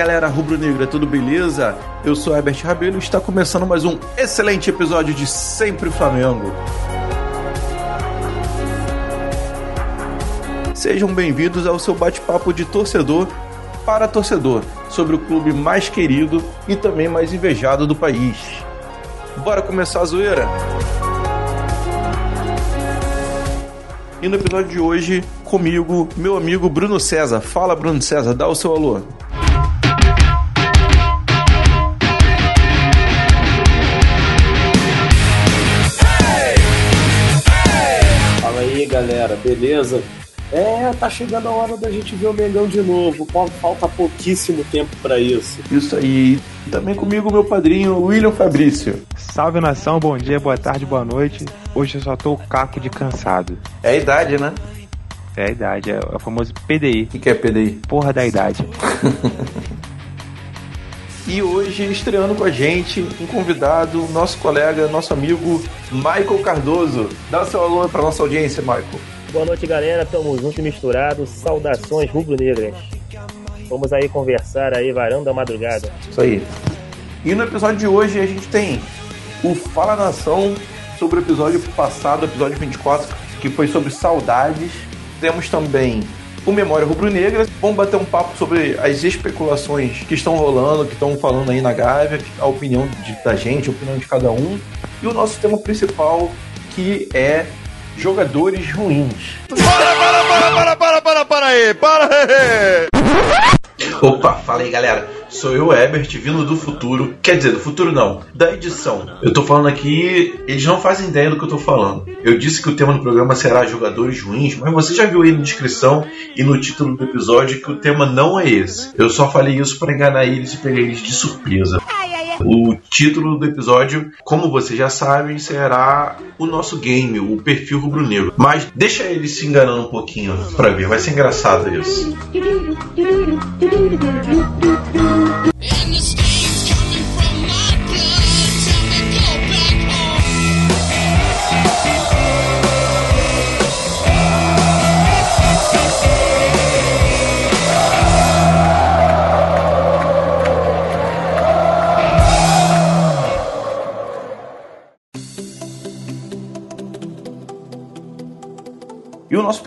Galera rubro-negra, tudo beleza? Eu sou Herbert Rabelo e está começando mais um excelente episódio de Sempre Flamengo. Sejam bem-vindos ao seu bate-papo de torcedor para torcedor sobre o clube mais querido e também mais invejado do país. Bora começar a zoeira? E no episódio de hoje, comigo, meu amigo Bruno César. Fala, Bruno César, dá o seu alô. Galera, beleza? É, tá chegando a hora da gente ver o Mengão de novo. Falta pouquíssimo tempo para isso. Isso aí. Também comigo, meu padrinho, William Fabrício. Salve nação, bom dia, boa tarde, boa noite. Hoje eu só tô caco de cansado. É a idade, né? É a idade, é o famoso PDI. O que, que é PDI? Porra da idade. e hoje, estreando com a gente, um convidado, nosso colega, nosso amigo Michael Cardoso. Dá seu alô pra nossa audiência, Michael. Boa noite, galera. Tamo junto e misturado. Saudações rubro-negras. Vamos aí conversar aí, da madrugada. Isso aí. E no episódio de hoje a gente tem o Fala Nação sobre o episódio passado, episódio 24, que foi sobre saudades. Temos também o Memória Rubro-Negra. Vamos bater um papo sobre as especulações que estão rolando, que estão falando aí na Gávea, a opinião de, da gente, a opinião de cada um. E o nosso tema principal, que é jogadores ruins. Para, para, para, para, para, para, para aí, para aí! Opa, fala aí galera, sou eu, Ebert, vindo do futuro. Quer dizer, do futuro não, da edição. Eu tô falando aqui, eles não fazem ideia do que eu tô falando. Eu disse que o tema do programa será jogadores ruins, mas você já viu aí na descrição e no título do episódio que o tema não é esse. Eu só falei isso para enganar eles e pegar eles de surpresa. O título do episódio, como vocês já sabem, será o nosso game, o perfil rubro-negro. Mas deixa eles se enganando um pouquinho pra ver, vai ser engraçado isso.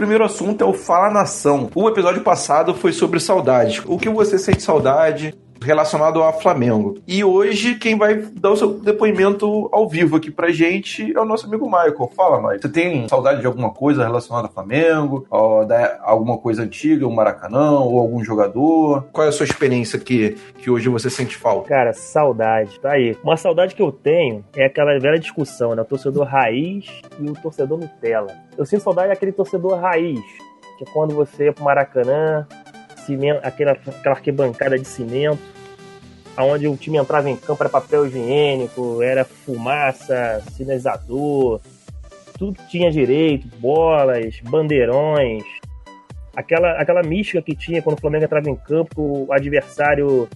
Primeiro assunto é o Fala Nação. O episódio passado foi sobre saudade. O que você sente saudade? Relacionado ao Flamengo. E hoje, quem vai dar o seu depoimento ao vivo aqui pra gente é o nosso amigo Michael. Fala, Michael. Você tem saudade de alguma coisa relacionada ao Flamengo? Ou da, alguma coisa antiga, o Maracanã, ou algum jogador? Qual é a sua experiência que, que hoje você sente falta? Cara, saudade. Tá aí. Uma saudade que eu tenho é aquela velha discussão, né? O torcedor raiz e o torcedor Nutella. Eu sinto saudade daquele torcedor raiz, que é quando você ia pro Maracanã, cimento, aquela, aquela arquibancada de cimento, onde o time entrava em campo era papel higiênico, era fumaça, sinalizador, tudo que tinha direito, bolas, bandeirões, aquela, aquela mística que tinha quando o Flamengo entrava em campo, o adversário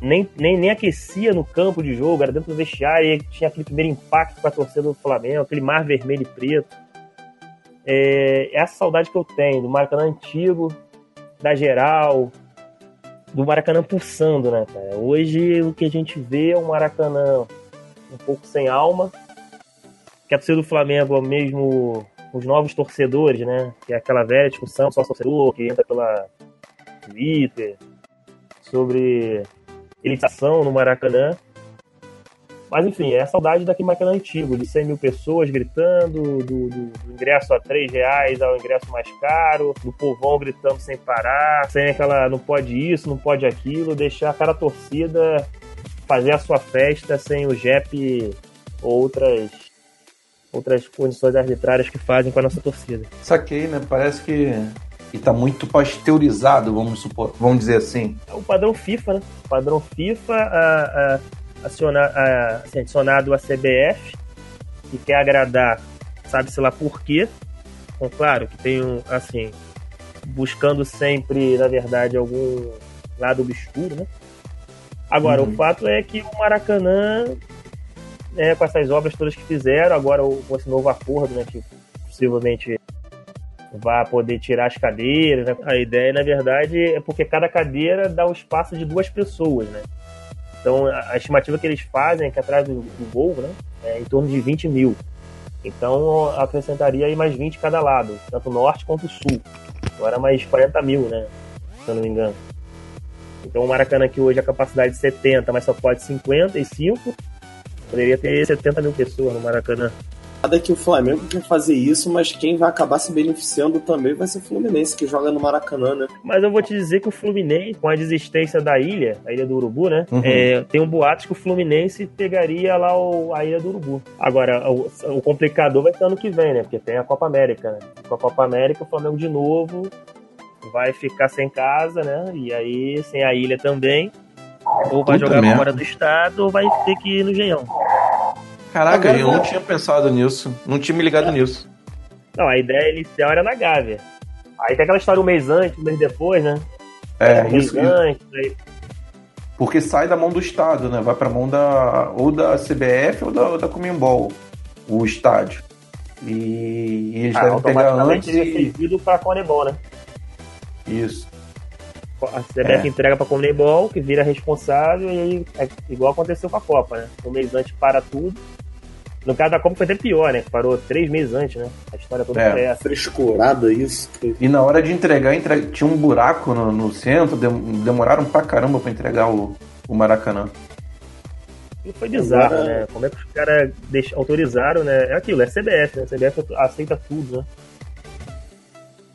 nem, nem, nem aquecia no campo de jogo, era dentro do vestiário e tinha aquele primeiro impacto com a torcida do Flamengo, aquele mar vermelho e preto. É, essa saudade que eu tenho do Maracanã antigo, da geral, do Maracanã pulsando, né, cara? Hoje o que a gente vê é um Maracanã um pouco sem alma, que a torcida do Flamengo é mesmo os novos torcedores, né? Que é aquela velha discussão só torcedor que entra pela Twitter sobre elitização no Maracanã. Mas enfim, é a saudade daquele Maracanã antigo, de 100 mil pessoas gritando, do, do, do, ingresso a 3 reais ao ingresso mais caro, do povão gritando sem parar, sem aquela não pode isso, não pode aquilo, deixar cada torcida fazer a sua festa sem o JEP ou outras, outras condições arbitrárias que fazem com a nossa torcida. Saquei, né? Parece que e tá muito pasteurizado, vamos supor, vamos dizer assim. É o padrão FIFA, né? O padrão FIFA, a, a aciona, assim, adicionado a CBF, que quer agradar, sabe-se lá por quê. Então, claro que tem um, assim, buscando sempre, na verdade, algum lado obscuro, né? Agora, uhum. o fato é que o Maracanã, né, com essas obras todas que fizeram, agora com esse novo acordo, né, que possivelmente vai poder tirar as cadeiras. Né? A ideia, na verdade, é porque cada cadeira dá o espaço de duas pessoas, né? Então, a estimativa que eles fazem é que atrás do, do Volvo, né, é em torno de 20 mil. Então, acrescentaria aí mais 20 cada lado, tanto norte quanto sul. Agora mais 40 mil, né, se eu não me engano. Então, o Maracanã que hoje a capacidade de 70, mas só pode 55, poderia ter 70 mil pessoas no Maracanã. Nada que o Flamengo quer fazer isso, mas quem vai acabar se beneficiando também vai ser o Fluminense, que joga no Maracanã, né? Mas eu vou te dizer que o Fluminense, com a desistência da ilha, a ilha do Urubu, né? Uhum. é, tem um boato que o Fluminense pegaria lá o- a ilha do Urubu. Agora, o, o complicador vai ser ano que vem, né? Porque tem a Copa América, né? Com a Copa América, o Flamengo de novo vai ficar sem casa, né? E aí, sem a ilha também. Ou vai Puta jogar merda. fora do estado, ou vai ter que ir no Genhão. Caraca, Agora eu não. tinha pensado nisso. Não tinha me ligado nisso. Não, a ideia inicial era na Gávea. Aí tem aquela história um mês antes, um mês depois, né? É, um mês isso. antes, aí Porque sai da mão do Estado, né? Vai pra mão da ou da CBF ou da, da Comembol, o estádio. E, e eles ah, devem pegar antes teria e... seguido pra Conebol, né? Isso. A CBF É. entrega pra Conebol, que vira responsável, e aí é igual aconteceu com a Copa, né? Um mês antes para tudo. No caso da Copa foi até pior, né? Parou três meses antes, né? A história toda É. foi essa. Frescurada isso. E na hora de entregar, entre- tinha um buraco no, no centro, dem- demoraram pra caramba pra entregar o, o Maracanã. E foi bizarro, Agora- né? Como é que os caras deix- autorizaram, né? É aquilo, é CBF, né? A CBF aceita tudo, né?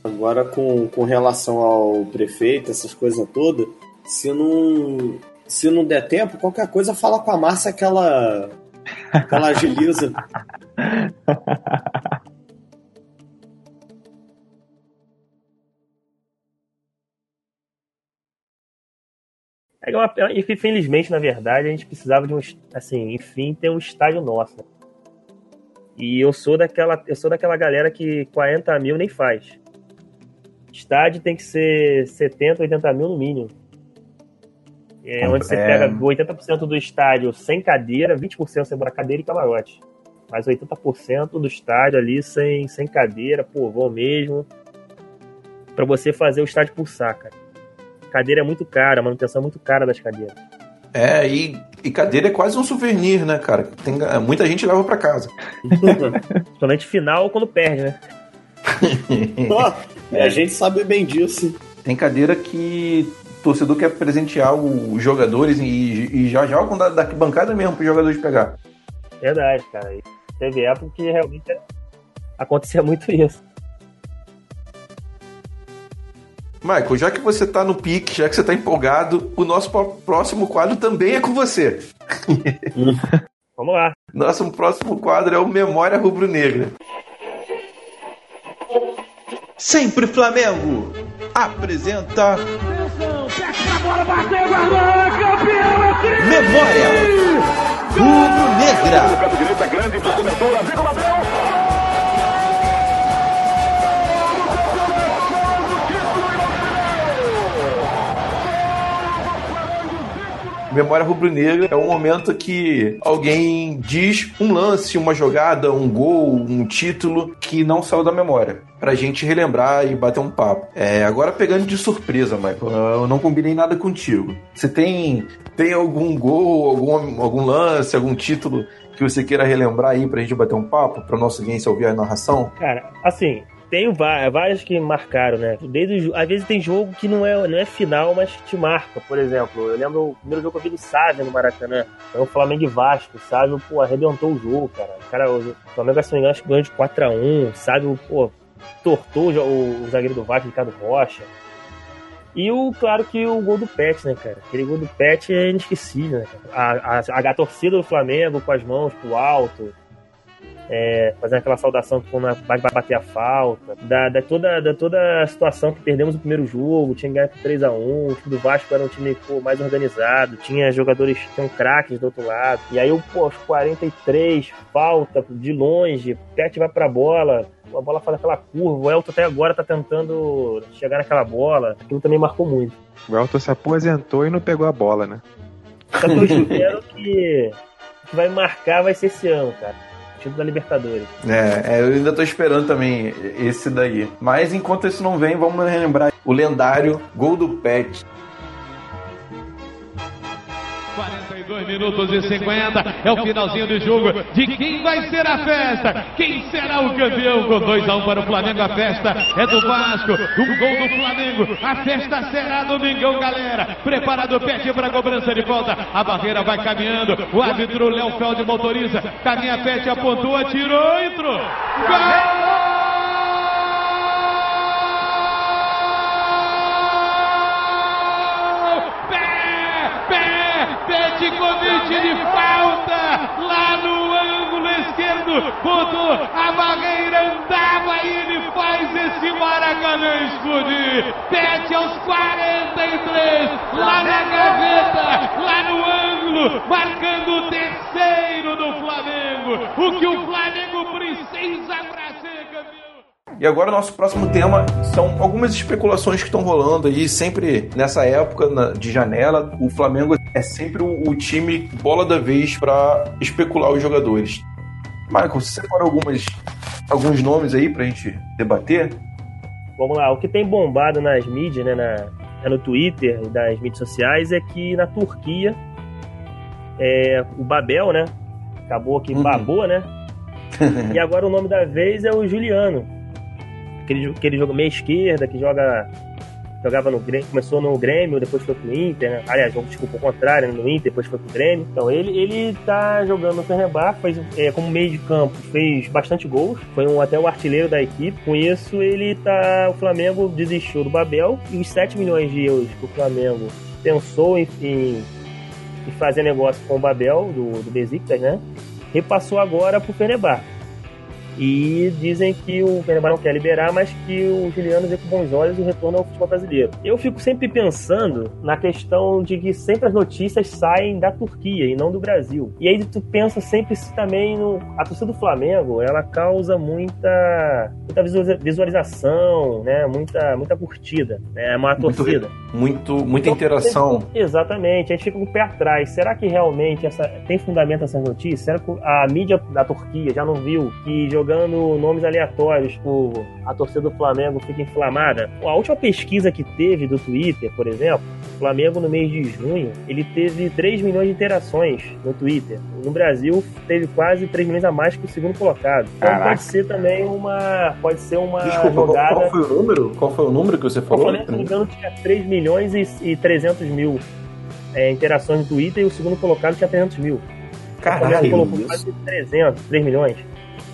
Agora, com, com relação ao prefeito, essas coisas todas, se não, se não der tempo, qualquer coisa fala com a Márcia que ela, ela agiliza. É uma, é- infelizmente, na verdade, a gente precisava de um, assim, enfim, ter um estádio nosso. E eu sou daquela, eu sou daquela galera que 40 mil nem faz. Estádio tem que ser 70, 80 mil no mínimo. É, onde você É. pega 80% do estádio sem cadeira, 20% sem bora cadeira e camarote. Mas 80% do estádio ali sem, sem cadeira, pô, vão mesmo. Pra você fazer o estádio pulsar, cara. Cadeira é muito cara, a manutenção é muito cara das cadeiras. É, e, e cadeira é quase um souvenir, né, cara? Tem, muita gente leva pra casa. Principalmente final quando perde, né? Ó, a gente sabe bem disso. Tem cadeira que torcedor quer presentear os jogadores e, e já jogam da, da bancada mesmo para os jogadores pegar. Verdade, cara. E teve época que realmente acontecia muito isso. Michael, já que você tá no pique, já que você tá empolgado, o nosso pró- próximo quadro também é com você. Vamos lá. Nosso próximo quadro é o Memória Rubro-Negra. Sempre Flamengo apresenta Memória. Rubro-Negra. Memória Rubro-Negra é o momento que alguém diz um lance, uma jogada, um gol, um título que não saiu da memória. Pra gente relembrar e bater um papo. É, agora pegando de surpresa, Michael, eu não combinei nada contigo. Você tem, tem algum gol, algum, algum lance, algum título que você queira relembrar aí pra gente bater um papo? Pra nossa audiência ouvir a narração? Cara, assim, tem vários que marcaram, né? Desde às vezes tem jogo que não é, não é final, mas te marca. Por exemplo, eu lembro o primeiro jogo que eu vi do Sávio no Maracanã. Foi o Flamengo e Vasco. O Sávio, pô, arrebentou o jogo, cara. O cara, o Flamengo, engano, acho que ganhou de 4x1. O Sávio, pô, tortou o, o zagueiro do Vasco, Ricardo Rocha. E o, claro que o gol do Pet, né, cara? Aquele gol do Pet é inesquecível, né? A, a, a torcida do Flamengo com as mãos pro alto, é, fazendo aquela saudação quando vai bater a falta, da, da toda, da toda a situação que perdemos o primeiro jogo, tinha ganho por 3x1, o time do Vasco era um time pô, mais organizado, tinha jogadores, tinham craques do outro lado, e aí, eu, pô, aos 43, falta de longe, Pet vai pra bola, a bola faz aquela curva, o Elton até agora tá tentando chegar naquela bola, aquilo também marcou muito. O Elton se aposentou e não pegou a bola, né? Só que eu espero que o que vai marcar vai ser esse ano, cara. Da Libertadores. É, é, eu ainda tô esperando também esse daí. Mas enquanto isso não vem, vamos relembrar o lendário gol do Pet. 42 minutos e 50 é o finalzinho do jogo. De quem vai ser a festa? Quem será o campeão? Com 2 a 1 para o Flamengo. A festa é do Vasco. Um gol do Flamengo. A festa será domingão, galera. Preparado o pet para a cobrança de volta. A barreira vai caminhando. O árbitro Léo Feld motoriza. Caminha pet, apontou, atirou, entrou. Gol! Convite de falta lá no ângulo esquerdo. Botou a barreira, andava e ele faz esse Maracanã explodir. Pede aos 43, lá na gaveta, lá no ângulo, marcando o terceiro do Flamengo. O que o Flamengo precisa para ser campeão. E agora o nosso próximo tema são algumas especulações que estão rolando aí, sempre nessa época de janela, o Flamengo é sempre o, time bola da vez para especular os jogadores. Michael, você separou algumas, alguns nomes aí pra gente debater? Vamos lá, o que tem bombado nas mídias, né, na, no Twitter e das mídias sociais é que na Turquia é, o Babel, né, acabou que Uhum. babou, né, e agora o nome da vez é o Juliano, aquele, aquele jogo meia esquerda que joga jogava no Grêmio, começou no Grêmio, depois foi pro Inter, né? aliás, desculpa, o contrário, né? no Inter, depois foi pro Grêmio. Então ele, ele tá jogando no Fenerbahçe, fez, é, como meio de campo, fez bastante gols, foi um, até o artilheiro da equipe. Com isso, ele tá, o Flamengo desistiu do Babel e os 7 milhões de euros que o Flamengo pensou em, em, em fazer negócio com o Babel, do, do Besiktas, né? Repassou agora pro Fenerbahçe. E dizem que o Fenerbahçe não quer liberar, mas que o Juliano vê com bons olhos o retorno ao futebol brasileiro. Eu fico sempre pensando na questão de que sempre as notícias saem da Turquia e não do Brasil. E aí tu pensa sempre se também no a torcida do Flamengo, ela causa muita muita visualiza- visualização, né? Muita muita curtida, né? É uma Muito torcida. Muito, muita Então, interação. Exatamente, a gente fica com o pé atrás. Será que realmente essa, tem fundamento essas notícias? Será que a mídia da Turquia já não viu que jogando nomes aleatórios por a torcida do Flamengo fica inflamada? A última pesquisa que teve do Twitter, por exemplo, o Flamengo no mês de junho, ele teve 3 milhões de interações no Twitter. No Brasil, teve quase 3 milhões a mais que o segundo colocado. Então Caraca. pode ser também uma. Pode ser uma Desculpa, jogada. qual foi o número? Qual foi o número que você O falou? Flamengo, se não me engano, tinha 3 milhões e, e 300 mil é, interações no Twitter e o segundo colocado tinha 300 mil. O Caralho, Flamengo colocou quase 300, 3 milhões.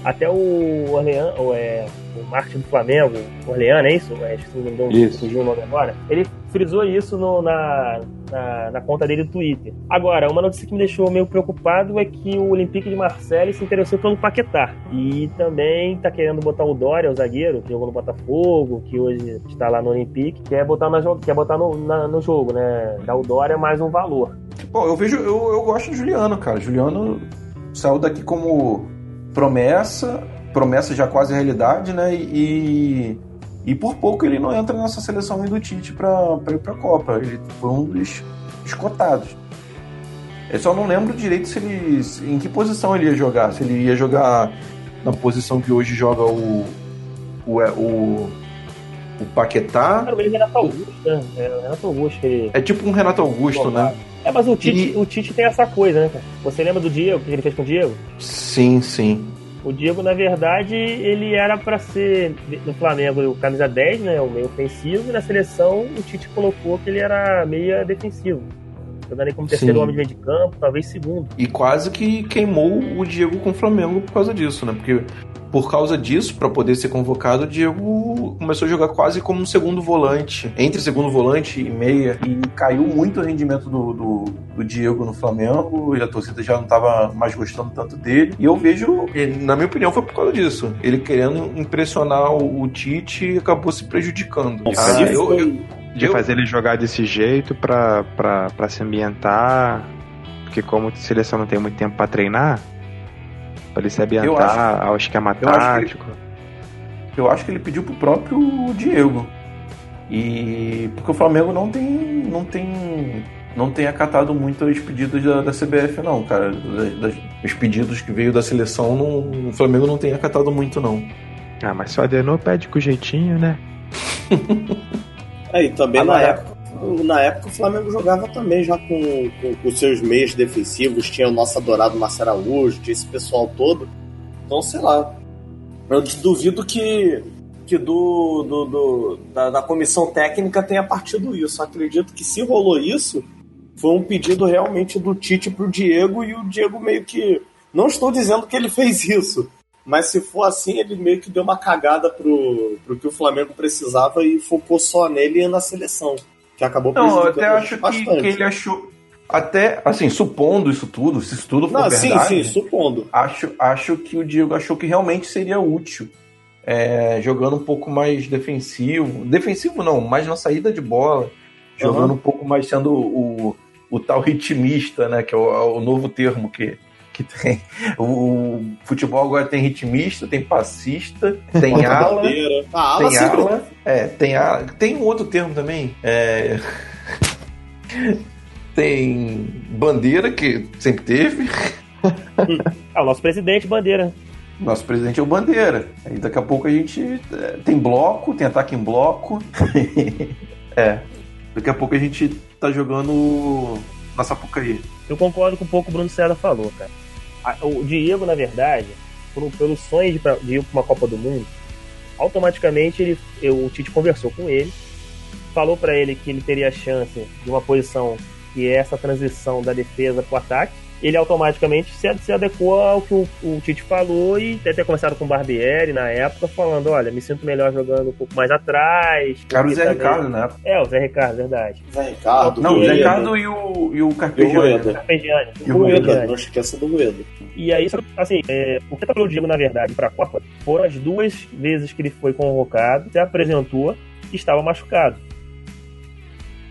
Até o Orlean, o, é, o marketing do Flamengo, o Orlean, é isso? É, se não me engano, Isso. fugiu o nome agora. Ele frisou isso no- na, na, na conta dele do Twitter. Agora, uma notícia que me deixou meio preocupado é que o Olympique de Marseille se interessou pelo Paquetá. E também tá querendo botar o Dória, o zagueiro, que jogou no Botafogo, que hoje está lá no Olympique, quer botar, na, quer botar no, na- no jogo, né? Dar o Dória mais um valor. Pô, eu vejo, eu, eu gosto do Juliano, cara. Juliano saiu daqui como promessa, promessa já quase realidade, né? E, e por pouco ele não entra nessa seleção do Tite pra, pra ir pra Copa. Ele foi um dos escotados. Eu só não lembro direito se ele. em que posição ele ia jogar. Se ele ia jogar na posição que hoje joga o. o, o, o Paquetá. Ele é Renato Augusto, né? É o Renato Augusto ele. É tipo um Renato Augusto, né? É, mas o Tite, E- o Tite tem essa coisa, né, cara? Você lembra do Diego, o que ele fez com o Diego? Sim, sim. O Diego, na verdade, ele era pra ser no Flamengo o camisa 10, né? O meio ofensivo, e na seleção o Tite colocou que ele era meia defensivo. Jogando como terceiro Sim. homem de meio de campo, talvez segundo. E quase que queimou o Diego com o Flamengo por causa disso, né? Porque por causa disso, pra poder ser convocado, o Diego começou a jogar quase como um segundo volante, entre segundo volante e meia, e caiu muito o rendimento do, do, do Diego no Flamengo, e a torcida já não estava mais gostando tanto dele. E eu vejo, na minha opinião, foi por causa disso. Ele querendo impressionar o, o Tite e acabou se prejudicando. Ah, eu- eu- De eu- fazer ele jogar desse jeito pra se ambientar. Porque como a seleção não tem muito tempo pra treinar, pra ele se ambientar ao esquema eu acho que- tático. Eu acho que ele pediu pro próprio Diego. E porque o Flamengo não tem não tem não tem acatado muito os pedidos da, da CBF, não, cara. Das, os pedidos que veio da seleção, não, o Flamengo não tem acatado muito, não. Ah, mas só Adenor pede com jeitinho, né? Aí, também na época, na época o Flamengo jogava também já com, os seus meios defensivos, tinha o nosso adorado Marcelo Araújo, tinha esse pessoal todo. Então, sei lá. Eu duvido que, que do, do, do da, da, comissão técnica tenha partido isso. Eu acredito que se rolou isso, foi um pedido realmente do Tite pro Diego e o Diego meio que. Não estou dizendo que ele fez isso, mas se for assim, ele meio que deu uma cagada pro, pro que o Flamengo precisava e focou só nele e na seleção. Que acabou Não, eu até acho que, que, ele achou. Até, assim, supondo isso tudo, se isso tudo for Não, verdade... Sim, sim, supondo. Acho, acho que o Diego achou que realmente seria útil. É, jogando um pouco mais defensivo. Defensivo não, mais na saída de bola. Jogando uhum. um pouco mais sendo o, o tal ritmista, né? Que é o, é o novo termo que, que tem. O, futebol agora tem ritmista, tem passista, tem ala. Ah, ala tem ala. É, tem ala. Tem um outro termo também. É. tem bandeira, que sempre teve. ah, o nosso presidente, bandeira. Nosso presidente é o Bandeira. Aí daqui a pouco a gente é, tem bloco, tem ataque em bloco. é. Daqui a pouco a gente tá jogando na Sapucaí. Eu concordo com um pouco que o Bruno César falou, cara o Diego, na verdade, pelo sonho de, de ir para uma Copa do Mundo, automaticamente ele, eu, o Tite conversou com ele, falou para ele que ele teria a chance de uma posição que é essa transição da defesa para o ataque, ele automaticamente se, se adequou ao que o, o Tite falou e até ter começado com o Barbieri na época, falando: olha, me sinto melhor jogando um pouco mais atrás. Cara, o Zé também... Ricardo, né? É, o Zé Ricardo, verdade. Zé Ricardo. Não, o Zé Ricardo e o, e o Carpegiani. Carpegiani. E o Rueda, não esqueça do Rueda. E aí, assim, é, o que tá pelo Diego, na verdade, para a Copa foram as duas vezes que ele foi convocado, se apresentou e estava machucado.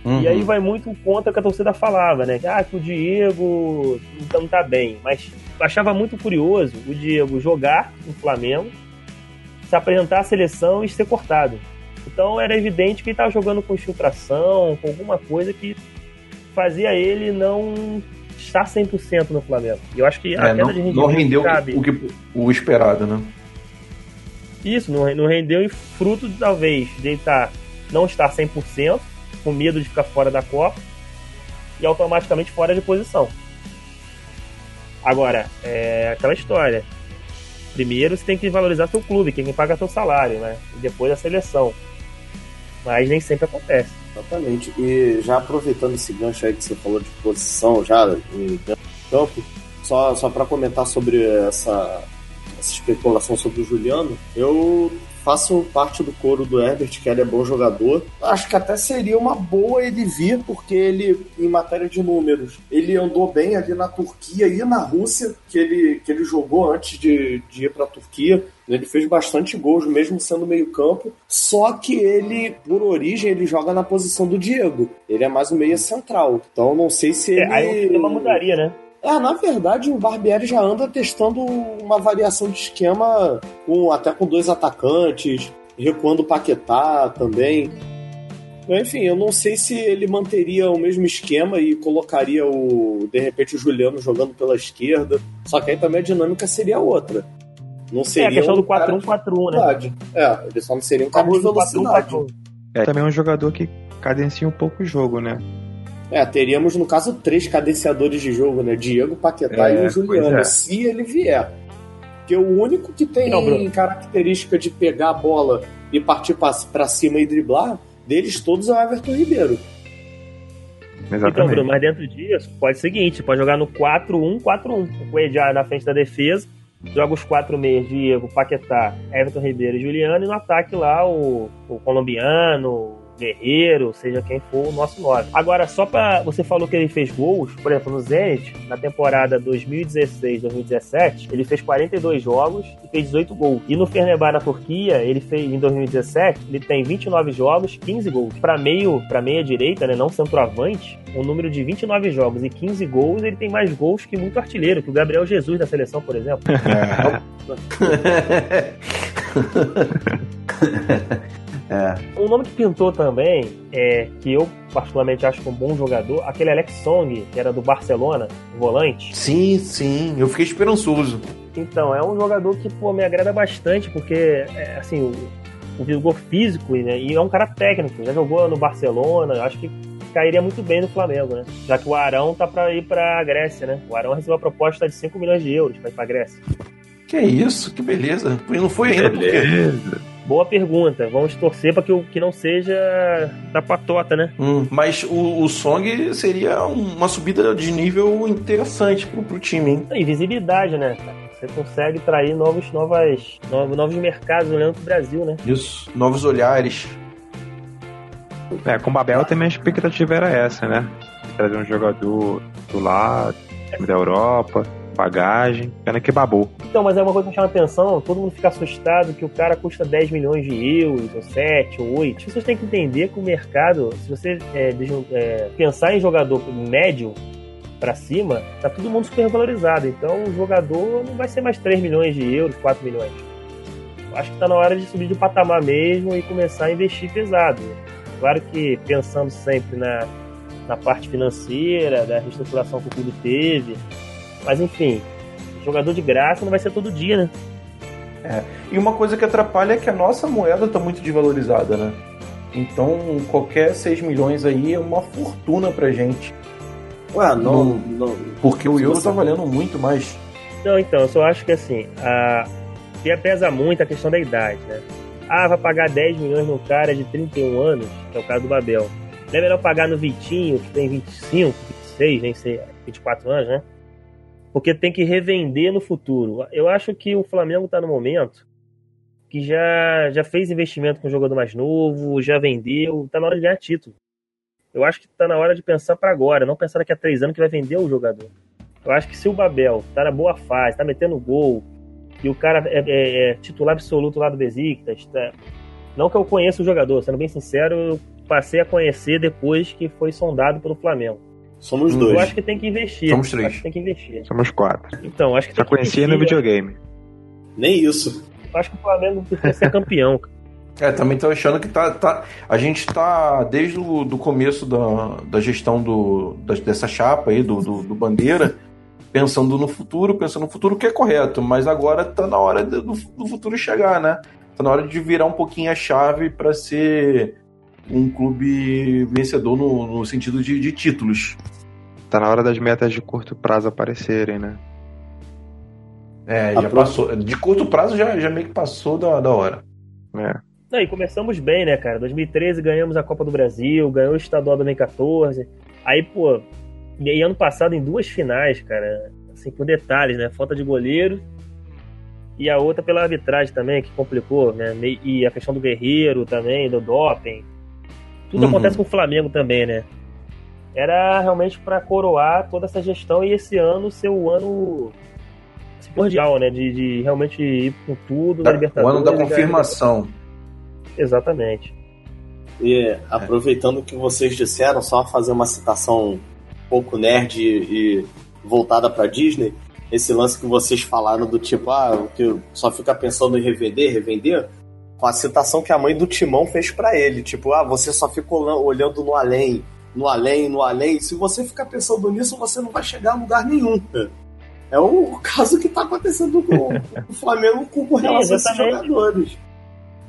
Uhum. E aí vai muito contra o que a torcida falava, né? Ah, que o Diego não tá bem. Mas achava muito curioso o Diego jogar no Flamengo, se apresentar à seleção e ser cortado. Então era evidente que ele estava jogando com infiltração, com alguma coisa que fazia ele não estar 100% no Flamengo. E eu acho que a é, não, de rendimento não rendeu cabe. o, que, o esperado, né? Isso, não, não rendeu e fruto, talvez, de ele tá, não estar 100%, com medo de ficar fora da Copa e automaticamente fora de posição. Agora, é aquela história. Primeiro você tem que valorizar seu clube, quem paga seu salário, né? E depois a seleção. Mas nem sempre acontece. Exatamente. E já aproveitando esse gancho aí que você falou de posição já em campo, só, só para comentar sobre essa, essa especulação sobre o Juliano, eu faço parte do coro do Herbert, que ele é bom jogador. Acho que até seria uma boa ele vir, porque ele, em matéria de números, ele andou bem ali na Turquia e na Rússia, que ele, que ele jogou antes de, de ir para a Turquia. Ele fez bastante gols, mesmo sendo meio-campo. Só que ele, por origem, ele joga na posição do Diego. Ele é mais um meia central. Então não sei se é, ele. Aí o mudaria, né? É, na verdade, o Barbieri já anda testando uma variação de esquema com até com dois atacantes, recuando o Paquetá também. Enfim, eu não sei se ele manteria o mesmo esquema e colocaria o de repente o Juliano jogando pela esquerda. Só que aí também a dinâmica seria outra. Não seria é a questão um do 4-1-4-1, né? É, ele só não seria um cara de velocidade. 4 -1 -4 -1. É também é um jogador que cadencia um pouco o jogo, né? É, teríamos, no caso, três cadenciadores de jogo, né? Diego, Paquetá é, e o Juliano, é. se ele vier. Porque o único que tem Não, característica de pegar a bola e partir para cima e driblar, deles todos é o Everton Ribeiro. Exatamente. Então, Bruno, mas dentro disso, pode ser o seguinte: pode jogar no 4-1-4-1. O Ediar na frente da defesa, joga os quatro meios, Diego, Paquetá, Everton Ribeiro e Juliano, e no ataque lá o, o colombiano, Guerreiro, seja quem for o nosso nome. Agora, só para você falou que ele fez gols, por exemplo, no Zenit, na temporada 2016-2017, ele fez 42 jogos e fez 18 gols. E no Fenerbahçe na Turquia, ele fez em 2017, ele tem 29 jogos, 15 gols. Para meio, para meia direita, né, não centroavante, um número de 29 jogos e 15 gols, ele tem mais gols que muito artilheiro, que o Gabriel Jesus da seleção, por exemplo. É. Um nome que pintou também, é, que eu particularmente acho um bom jogador, aquele Alex Song, que era do Barcelona, volante. Sim, sim, eu fiquei esperançoso. Então, é um jogador que pô, me agrada bastante, porque, é, assim, o, o vigor físico, né, e é um cara técnico, já jogou no Barcelona, acho que cairia muito bem no Flamengo, né? Já que o Arão tá para ir para a Grécia, né? O Arão recebeu a proposta de 5 milhões de euros para ir para Grécia. Que isso, que beleza. Não foi ainda beleza. porque Boa pergunta. Vamos torcer para que, que não seja da patota, né? Hum, mas o, o Song seria uma subida de nível interessante pro, pro time, hein? E visibilidade, né? Você consegue trair novos, novas, novos, novos mercados olhando pro Brasil, né? Isso, novos olhares. É, com o Babel também a expectativa era essa, né? Trazer um jogador do lado, time da Europa bagagem, pena que babou. Então, mas é uma coisa que chama atenção, todo mundo fica assustado que o cara custa 10 milhões de euros, ou 7, ou 8. Vocês têm que entender que o mercado, se você é, é, pensar em jogador médio para cima, tá todo mundo super valorizado. Então o jogador não vai ser mais 3 milhões de euros, 4 milhões. Acho que tá na hora de subir de patamar mesmo e começar a investir pesado. Claro que pensando sempre na, na parte financeira, da reestruturação que o clube teve, mas enfim, jogador de graça não vai ser todo dia, né? É. E uma coisa que atrapalha é que a nossa moeda está muito desvalorizada, né? Então qualquer 6 milhões aí é uma fortuna pra gente. Ué, não. não porque o euro tá valendo muito mais. Não, então, eu só acho que assim, a. E pesa muito a questão da idade, né? Ah, vai pagar 10 milhões no cara de 31 anos, que é o caso do Babel. Não é melhor pagar no Vitinho, que tem 25, 26, nem sei, 24 anos, né? Porque tem que revender no futuro. Eu acho que o Flamengo está no momento que já, já fez investimento com um jogador mais novo, já vendeu, está na hora de ganhar título. Eu acho que está na hora de pensar para agora, não pensar daqui a três anos que vai vender o jogador. Eu acho que se o Babel está na boa fase, está metendo gol, e o cara é, é, é titular absoluto lá do Besiktas, tá... não que eu conheça o jogador, sendo bem sincero, eu passei a conhecer depois que foi sondado pelo Flamengo. Somos dois. Eu acho que tem que investir. Somos três. Acho que tem que investir. Somos quatro. Então, acho que Só conhecia no videogame. Nem isso. Acho que o Flamengo precisa ser campeão. É, também tô achando que tá, tá. A gente tá, desde o do começo da, da gestão do, da, dessa chapa aí, do, do, do, Bandeira, pensando no futuro, pensando no futuro que é correto, mas agora tá na hora do, do futuro chegar, né? Tá na hora de virar um pouquinho a chave para ser um clube vencedor no, no sentido de, de, títulos. Tá na hora das metas de curto prazo aparecerem, né? É, já passou. De curto prazo já, já meio que passou da, da hora. É. Não, e começamos bem, né, cara? 2013 ganhamos a Copa do Brasil, ganhou o estadual 2014. Aí, pô, e ano passado em duas finais, cara, assim, por detalhes, né? Falta de goleiro e a outra pela arbitragem também, que complicou, né? E a questão do Guerreiro também, do doping. Tudo uhum. acontece com o Flamengo também, né? Era realmente para coroar toda essa gestão e esse ano ser o ano primordial, né? De, de, realmente ir com tudo da, Libertadores. O ano da confirmação. Exatamente. E aproveitando o que vocês disseram, só fazer uma citação um pouco nerd e, e voltada para Disney. Esse lance que vocês falaram do tipo, ah, que só fica pensando em revender, revender a citação que a mãe do Timão fez para ele, tipo, ah, você só fica olhando no além, no além, no além. Se você ficar pensando nisso, você não vai chegar a lugar nenhum. É o caso que tá acontecendo com o Flamengo com, com relação Sim, a esses jogadores.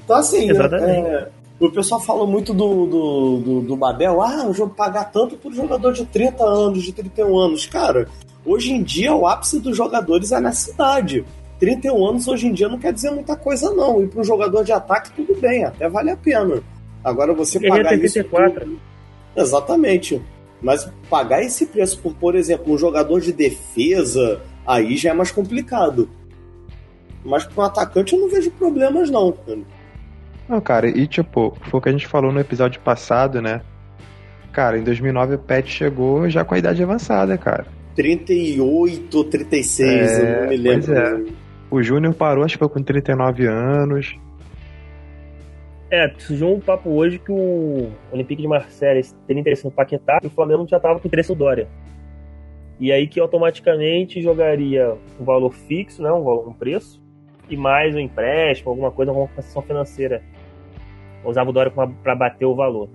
Então, assim, é, o pessoal fala muito do, do, do, do Babel, ah, o jogo pagar tanto por jogador de 30 anos, de 31 anos. Cara, hoje em dia o ápice dos jogadores é na cidade. 31 anos hoje em dia não quer dizer muita coisa, não. E para um jogador de ataque, tudo bem, até vale a pena. Agora você Ele pagar isso. Por... Exatamente. Mas pagar esse preço por, por exemplo, um jogador de defesa, aí já é mais complicado. Mas para um atacante eu não vejo problemas, não. Não, cara, e tipo, foi o que a gente falou no episódio passado, né? Cara, em 2009 o Pet chegou já com a idade avançada, cara. 38, 36, é, eu não me lembro. É. O Júnior parou, acho que foi com 39 anos. É, surgiu um papo hoje que o Olympique de Marseille teria interesse no Paquetá e o Flamengo já estava com interesse no Dória. E aí que automaticamente jogaria um valor fixo, né, um, valor, um preço, e mais um empréstimo, alguma coisa, alguma concessão financeira Usava o Dória para bater o valor.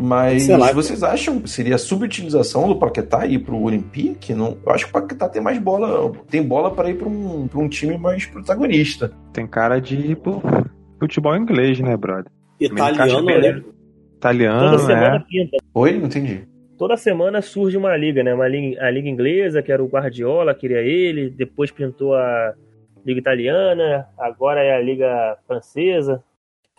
Mas lá, vocês acham que seria a subutilização do Paquetá ir pro Olympique? Não, eu acho que o Paquetá tem mais bola, tem bola para ir para um, pra um time mais protagonista. Tem cara de ir pro futebol inglês, né, brother? Italiano, né? Italiano, Toda semana é. pinta. Oi, não entendi. Toda semana surge uma liga, né? Uma liga, a liga inglesa, que era o Guardiola, queria ele, depois pintou a liga italiana, agora é a liga francesa.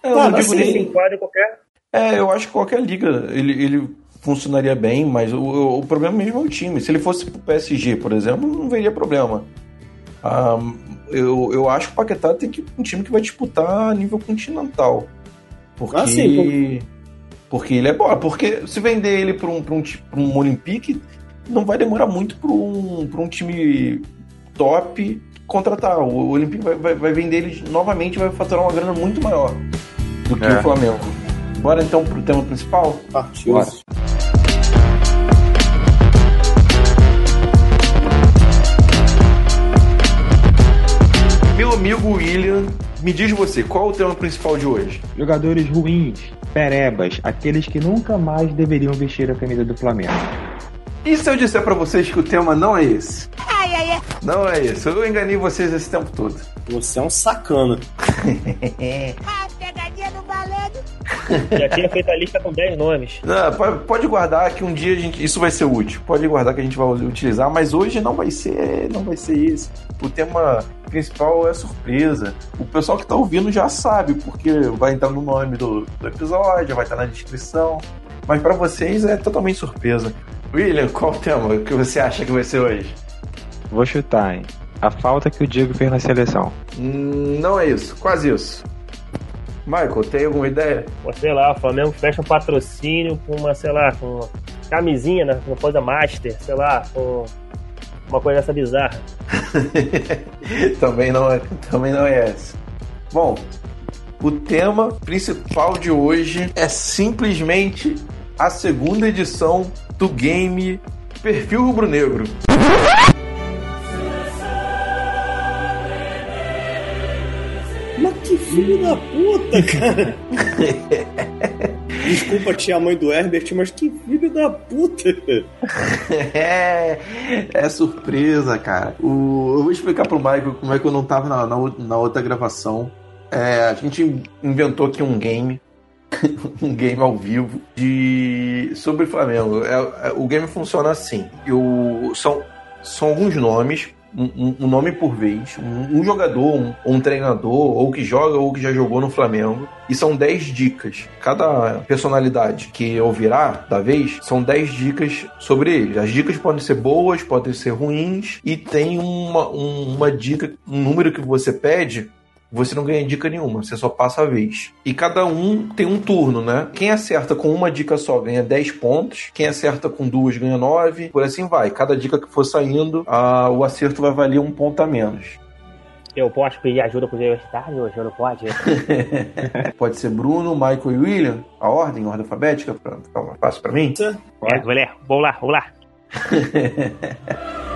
É, eu Cara, não digo assim, Ele se nem, enquadra em qualquer É, eu acho que qualquer liga ele, ele funcionaria bem, mas o, o- o problema mesmo é o time. Se ele fosse pro PSG, por exemplo, não veria problema. Ah, eu, eu acho que o Paquetá tem que um time que vai disputar a nível continental. Porque, Ah, sim, porque ele é bom. Porque se vender ele para um, pra um, pra um Olympique, não vai demorar muito para um, pra um time top contratar. O Olympique vai, vai, vai vender ele novamente e vai faturar uma grana muito maior do que É. o Flamengo. Bora então pro tema principal? Partiu. Bora. Meu amigo William, me diz você, qual é o tema principal de hoje? Jogadores ruins, perebas, aqueles que nunca mais deveriam vestir a camisa do Flamengo. E se eu disser pra vocês que o tema não é esse? Não é esse. Eu enganei vocês esse tempo todo. Você é um sacana. Já tinha feito a lista com 10 nomes. Não, pode, pode guardar que um dia a gente, isso vai ser útil. Pode guardar que a gente vai utilizar, mas hoje não vai ser, não vai ser isso. O tema principal é surpresa. O pessoal que tá ouvindo já sabe, porque vai entrar no nome do, do episódio, vai estar na descrição. Mas pra vocês é totalmente surpresa. William, qual o tema que você acha que vai ser hoje? Vou chutar, hein? A falta que o Diego fez na seleção. Hum, não é isso, quase isso. Michael, tem alguma ideia? Sei lá, o Flamengo fecha um patrocínio com uma, sei lá, com uma camisinha, né? Uma coisa master, sei lá, com uma coisa dessa bizarra. também não é, também não é essa. Bom, o tema principal de hoje é simplesmente a segunda edição do game Perfil Rubro Negro. Filho da puta, cara. Desculpa, tia mãe do Herbert, mas que filho da puta. É, é surpresa, cara. O, eu vou explicar pro Michael como é que eu não tava na, na, na outra gravação. É, a gente inventou aqui um game, um game ao vivo de sobre Flamengo. É, é, o game funciona assim: eu, são, são alguns nomes. Um, um- nome por vez, um, um jogador, um, um treinador, ou que joga ou que já jogou no Flamengo, e são 10 dicas. Cada personalidade que eu virar da vez são 10 dicas sobre ele. As dicas podem ser boas, podem ser ruins, e tem uma, um- uma dica, um número que você pede. Você não ganha dica nenhuma, você só passa a vez. E cada um tem um turno, né? Quem acerta com uma dica só ganha 10 pontos, quem acerta com duas ganha 9, por assim vai. Cada dica que for saindo, ah, o acerto vai valer um ponto a menos. Eu posso pedir ajuda pro universitário hoje? Eu não pode? Pode ser Bruno, Michael e William, a ordem, ordem alfabética, pra ficar mais fácil pra mim. É, mulher, vamos lá, vamos lá.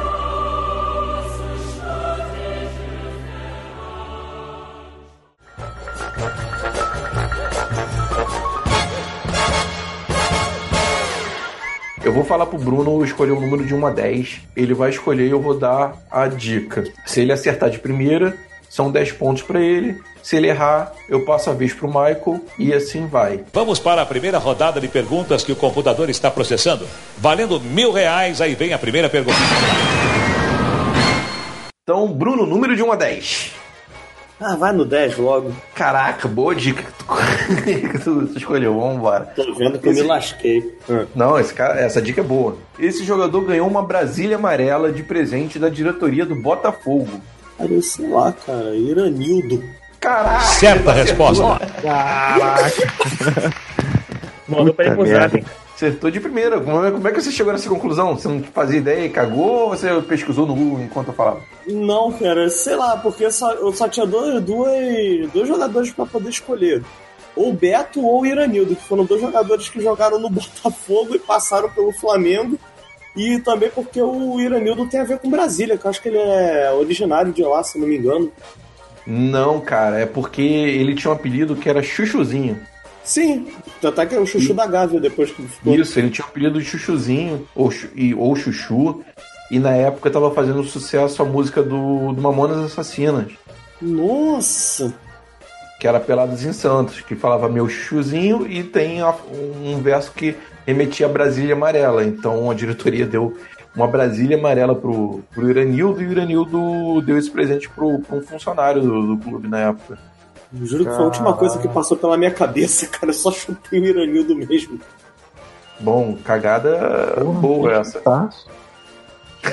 Eu vou falar pro Bruno escolher o número de 1 a 10. Ele vai escolher e eu vou dar a dica. Se ele acertar de primeira, são 10 pontos pra ele. Se ele errar, eu passo a vez pro Michael e assim vai. Vamos para a primeira rodada de perguntas que o computador está processando. Valendo mil reais, aí vem a primeira pergunta. Então, Bruno, número de 1 a 10. Ah, vai no 10 logo. Caraca, boa dica que tu, tu escolheu. Vamos embora. Tô vendo que eu me lasquei. Ah. Não, esse cara, essa dica é boa. Esse jogador ganhou uma Brasília amarela de presente da diretoria do Botafogo. Cara, sei lá, cara. Iranildo. Caraca! Certa resposta. Mandou pra ele pro. Acertou de primeira. Como é, como é que você chegou nessa conclusão? Você não fazia ideia e cagou ou você pesquisou no Google enquanto eu falava? Não, cara, sei lá, porque só, eu só tinha dois, dois, dois jogadores pra poder escolher. Ou o Beto ou o Iranildo, que foram dois jogadores que jogaram no Botafogo e passaram pelo Flamengo. E também porque o Iranildo tem a ver com Brasília, que eu acho que ele é originário de lá, se não me engano. Não, cara, é porque ele tinha um apelido que era Chuchuzinho. Sim, tanto é que é o Chuchu da Gávea depois que ficou. Isso, ele tinha o apelido de Chuchuzinho, ou, e- ou Chuchu, e na época tava fazendo sucesso a música do, do Mamonas Assassinas, Nossa! Que era Pelados em Santos, que falava meu chuchuzinho e tem a- um verso que remetia a Brasília Amarela. Então a diretoria deu uma Brasília Amarela pro, pro Iranildo e o Iranildo deu esse presente pro, pro um funcionário do, do clube na época. Juro que foi a última coisa que passou pela minha cabeça, cara. Eu só chutei o Iranildo mesmo. Bom, cagada boa essa. Fácil.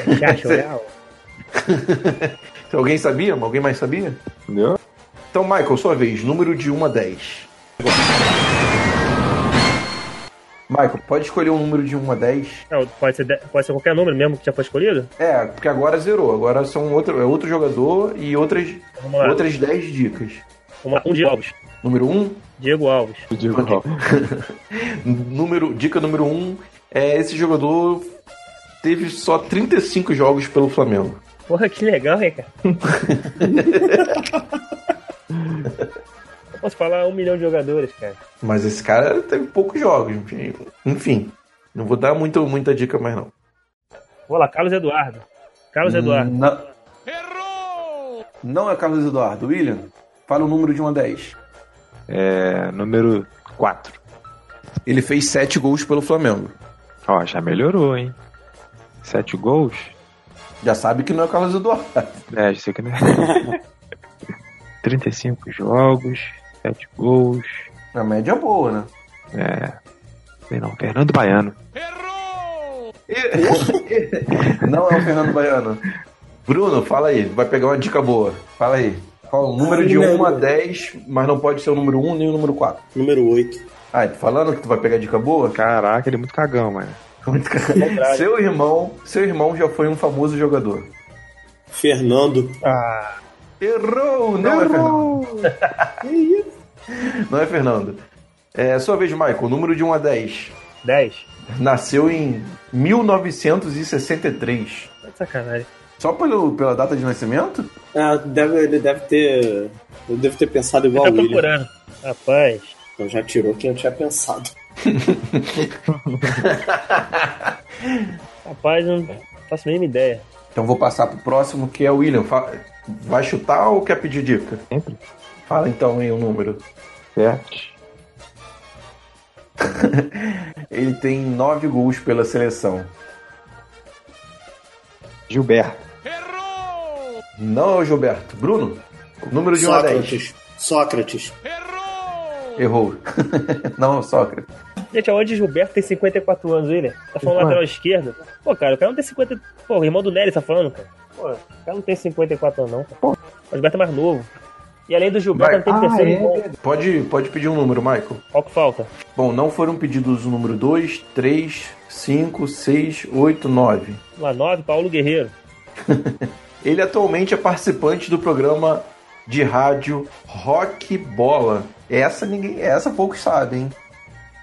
Você acha real? Alguém sabia? Alguém mais sabia? Entendeu? Então, Michael, sua vez, número de 1 a 10. Michael, pode escolher um número de 1 a 10? Não, pode, ser, de- pode ser qualquer número mesmo que já foi escolhido? É, porque agora zerou. Agora são outro, é outro jogador e outras, outras 10 dicas. Vamos lá. Um Diego Alves. Número 1, Diego Alves. Digo, ó, número, dica número 1 é esse jogador teve só 35 jogos pelo Flamengo. Porra, que legal, hein, cara? Eu posso falar um milhão de jogadores, cara. Mas esse cara teve poucos jogos. enfim. Não vou dar muito, muita dica mais não. Vou lá, Carlos Eduardo. Carlos Eduardo. Não. Não é Carlos Eduardo. William, fala o número de 1 a 10. é, número 4. Ele fez 7 gols pelo Flamengo. Ó, já melhorou, hein? Sete gols? Já sabe que não é Carlos Eduardo. É, já sei que não é. 35 jogos, 7 gols. A média é boa, né? É. Sei não, Fernando Baiano. Não é o Fernando Baiano. Bruno, fala aí. Vai pegar uma dica boa. Fala aí. Qual o número de 1 a 10, mas não pode ser o número 1 nem o número 4. Número 8. Ah, tô falando que tu vai pegar dica boa? Caraca, ele é muito cagão, mano. Seu irmão, seu irmão já foi um famoso jogador. Fernando. Ah, Errou! Não é Fernando. Não é Fernando. É sua vez, Michael. Número de 1 a 10. 10. Nasceu em 1963. Tá de sacanagem. Só pelo, pela data de nascimento? Ah, deve, ele deve ter. Eu devo ter pensado igual Tá o William. procurando. Rapaz. Então já tirou quem eu tinha pensado. Rapaz, não faço a mínima ideia. Então vou passar pro próximo, que é o William. Fa- Vai chutar ou quer pedir dica? Sempre. Fala então aí o número. Sete. Ele tem nove gols pela seleção. Gilberto. Não é o Gilberto. Bruno? Número de 1 a 10. Sócrates. Sócrates. Errou. Não, é o Sócrates. Gente, aonde Gilberto tem 54 anos, William? Tá falando lateral esquerdo? Pô, cara, o cara não tem 50. Pô, o irmão do Nery tá falando, cara. Pô, o cara não tem 54 anos, não, cara. O Gilberto é mais novo. E além do Gilberto, Vai. não tem Ah, terceiro é. Pode, pode pedir um número, Michael. Qual que falta? Bom, não foram pedidos o número 2, 3, 5, 6, 8, 9. Lá, 9, Paulo Guerreiro. Ele atualmente é participante do programa de rádio Rock Bola. Essa ninguém, essa poucos sabem, hein?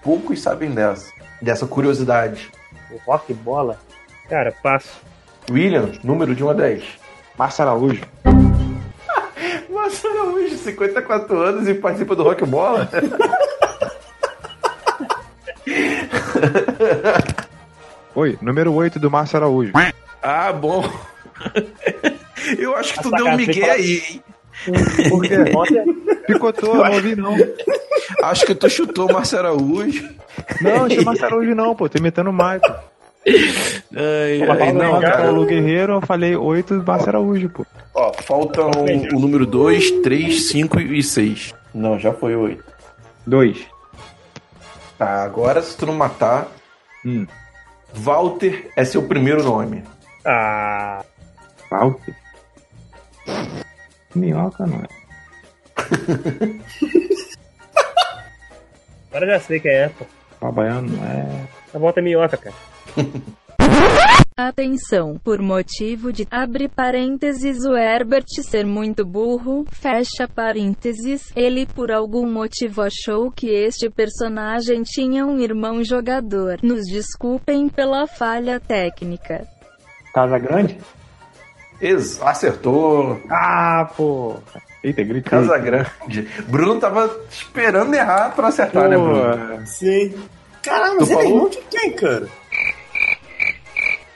Poucos sabem dessa, dessa curiosidade. O Rock Bola. Cara, passo. William, número de 1 a 10. Márcio Araújo. Márcio Araújo, 54 anos e participa do Rock Bola? Oi, número 8 do Márcio Araújo. ah, bom. Eu acho que tu Tá deu um migué aí, hein? Por quê? Picotou, não ouvi não. Acho que tu chutou o Márcio Araújo. Não, não chama Márcio Araújo não, pô. Tô imitando o Michael. Ai, Pô, ai, não, cara. Paulo Guerreiro, eu falei 8 do Márcio Araújo, pô. Ó, faltam o número 2, 3, 5 e 6. Não, já foi 8. 2. Tá, agora se tu não matar, Hum. Walter é seu primeiro nome. Ah, Walter. Minhoca, não é? agora eu já sei quem é, pô. Babaiano não é. A volta é minhoca, cara. Atenção, por motivo de abre parênteses o Herbert ser muito burro, fecha parênteses, ele por algum motivo achou que este personagem tinha um irmão jogador. Nos desculpem pela falha técnica. Casa Grande? Ex acertou. Ah, pô. Eita, gritei. Casa Grande. Bruno tava esperando errar pra acertar, Pô, né, Bruno? Sim. Caralho, Tu mas ele é irmão de quem, cara?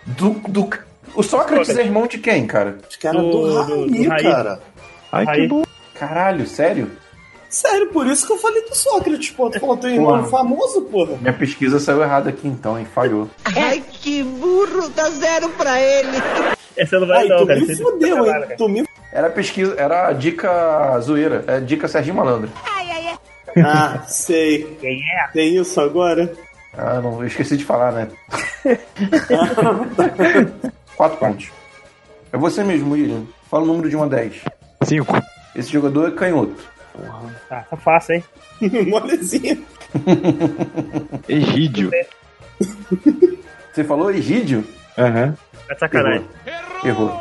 Do, do, o Sócrates é irmão de quem, cara? Os caras do, Do- Raí, do- do Raí. cara. Ai, Aí- que bom. Caralho, sério? Sério, por isso que eu falei do Sócrates, pô. Tu falou teu irmão Porra. famoso, porra. Minha pesquisa saiu errada aqui então, hein? Falhou. Ai, que burro, dá zero pra ele. Essa não vai Aí, não, tu cara. me fudeu, hein? cara. Tu me... Era pesquisa, era a dica zoeira, é dica Serginho Malandro. Ah, sei. Quem é? Tem isso agora? Ah, não, eu esqueci de falar, né? Quatro pontos. É você mesmo, William. Fala o número de 1 a 10. Cinco. Esse jogador é canhoto. Tá, tá fácil, hein? Molezinha. Egídio. Você falou Egídio? Aham. Tá de sacanagem. Errou.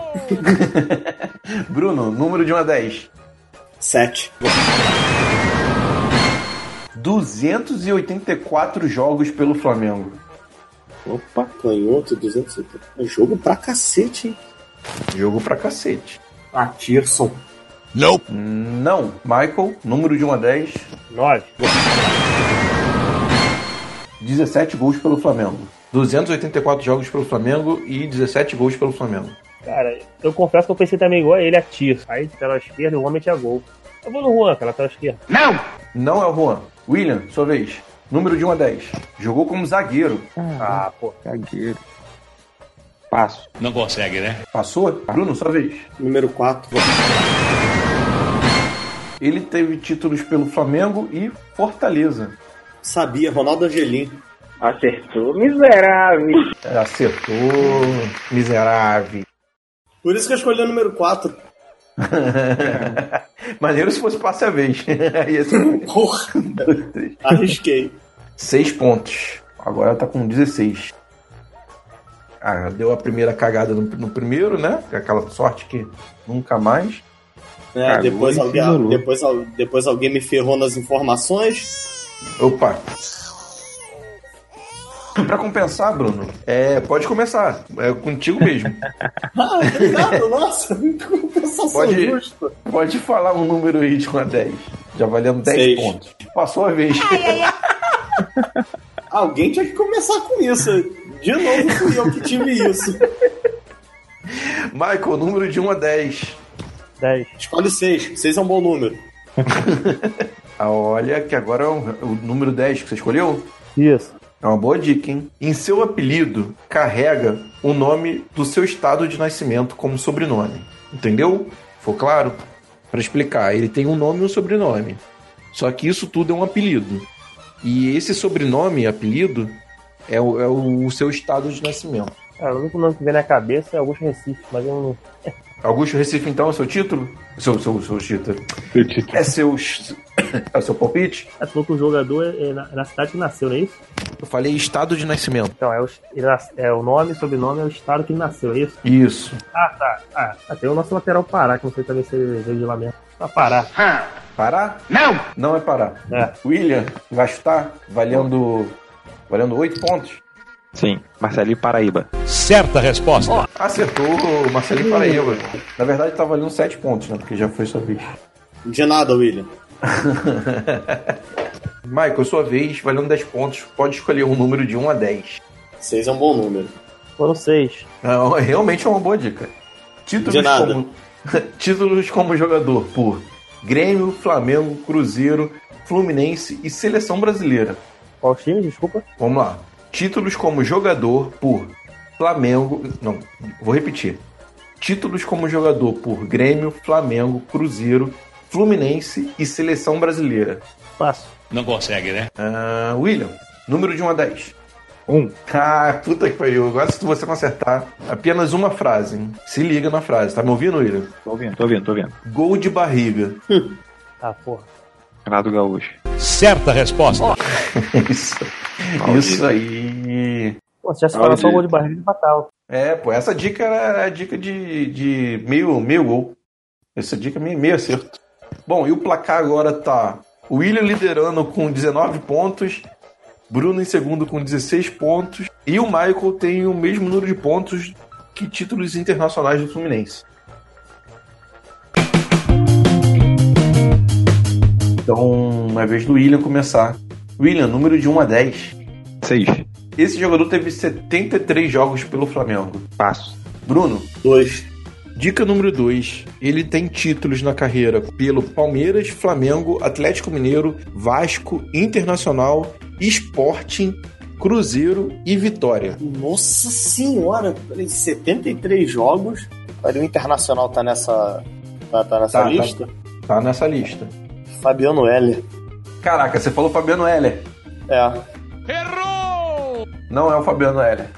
Bruno, número de 1 a 10. Sete. 284 jogos pelo Flamengo. Opa, canhoto, 270. É jogo pra cacete, hein? Jogo pra cacete. Ah, Tirson. Não. Michael, número de 1 a 10. Nove. 17 gols pelo Flamengo. 284 jogos pelo Flamengo e 17 gols pelo Flamengo. Cara, eu confesso que eu pensei também igual a ele, a tiro. Aí, pela esquerda, o homem tinha gol. Eu vou no Juan, cara, pela esquerda. Não é o Juan. William, sua vez. Número de 1 a 10. Jogou como zagueiro. Ah, pô. Zagueiro. Passo. Não consegue, né? Passou? Bruno, sua vez. Número 4. Ele teve títulos pelo Flamengo e Fortaleza. Sabia, Ronaldo Angelim. Acertou, miserável. Acertou, miserável. Por isso que eu escolhi o número 4. Maneiro se fosse passe a vez. Ia ser Porra, dois, três. arrisquei. Seis pontos. Agora tá com 16. Ah, deu a primeira cagada no, no primeiro, né? Aquela sorte que nunca mais. É, Cagou depois, alguém, depois, depois alguém me ferrou nas informações. Opa! Pra compensar, Bruno, é, pode começar. É contigo mesmo. Ah, obrigado, nossa. Compensação Pode- justa. Pode falar um número aí de 1 a 10. Já valendo 10 Seis. pontos. Passou a vez. Alguém tinha que começar com isso. De novo fui eu que tive isso. Michael, número de 1 a 10. Dez. Escolhe 6. 6 é um bom número. Ah, olha que agora é o, o número 10 que você escolheu. Isso. É uma boa dica, hein? Em seu apelido, carrega o nome do seu estado de nascimento como sobrenome. Entendeu? Ficou claro? Para explicar, ele tem um nome e um sobrenome. Só que isso tudo é um apelido. E esse sobrenome, apelido, é o, é o seu estado de nascimento. Cara, o único nome que vem na cabeça é Augusto Recife, mas eu não. Augusto Recife, então, é seu título? Seu, seu, seu título. Seu título. É seu, é seu palpite? Você falou que o jogador é é na, é na cidade que nasceu, não é isso? Eu falei estado de nascimento. Então, é o, é o nome, sobrenome, é o estado que ele nasceu, é isso? Isso. Ah, tá. Ah, ah, tem o nosso lateral Pará, que não sei também se ele veio de lá mesmo. Pra Pará. Pará? Não! Não é Pará. É. William, vai chutar, valendo, valendo 8 pontos. Sim. Marcelinho Paraíba. Certa resposta. Acertou o Marcelinho Paraíba. Na verdade, tá valendo 7 pontos, né? Porque já foi sua vez. De nada, William. Michael, sua vez, valendo 10 pontos. Pode escolher um número de 1 a 10. 6 é um bom número. Foram seis. Não, realmente é uma boa dica. Títulos De nada. como, títulos como jogador por Grêmio, Flamengo, Cruzeiro, Fluminense e Seleção Brasileira. Qual time, desculpa? Vamos lá. Títulos como jogador por Flamengo. Não, vou repetir. Títulos como jogador por Grêmio, Flamengo, Cruzeiro, Fluminense e Seleção Brasileira. Passo. Não consegue, né? Ah, William, número de 1 a 10. Um. Ah, puta que pariu. Agora se você consertar apenas uma frase, hein? se liga na frase. Tá me ouvindo, William? Tô ouvindo, tô ouvindo, tô ouvindo. Gol de barriga. Ah, porra. Renato Gaúcho. Certa resposta. Isso, Maldito. isso aí. Pô, se já se fala só gol de barriga fatal. É, pô, essa dica era a dica de, de meio, meio gol. Essa dica é meio, meio acerto. Bom, e o placar agora tá William liderando com 19 pontos, Bruno em segundo com 16 pontos e o Michael tem o mesmo número de pontos que títulos internacionais do Fluminense. Então, é vez do William começar. William, número de 1 a 10. 6. Esse jogador teve 73 jogos pelo Flamengo. Passo. Bruno? 2. Dica número 2. Ele tem títulos na carreira pelo Palmeiras, Flamengo, Atlético Mineiro, Vasco, Internacional, Sporting, Cruzeiro e Vitória. Nossa senhora, peraí, 73 jogos. O Internacional tá nessa. Tá, tá nessa Tá, lista? Tá, tá nessa lista. Fabiano Heller. Caraca, você falou Fabiano Heller. É. Não é o Fabiano Heller.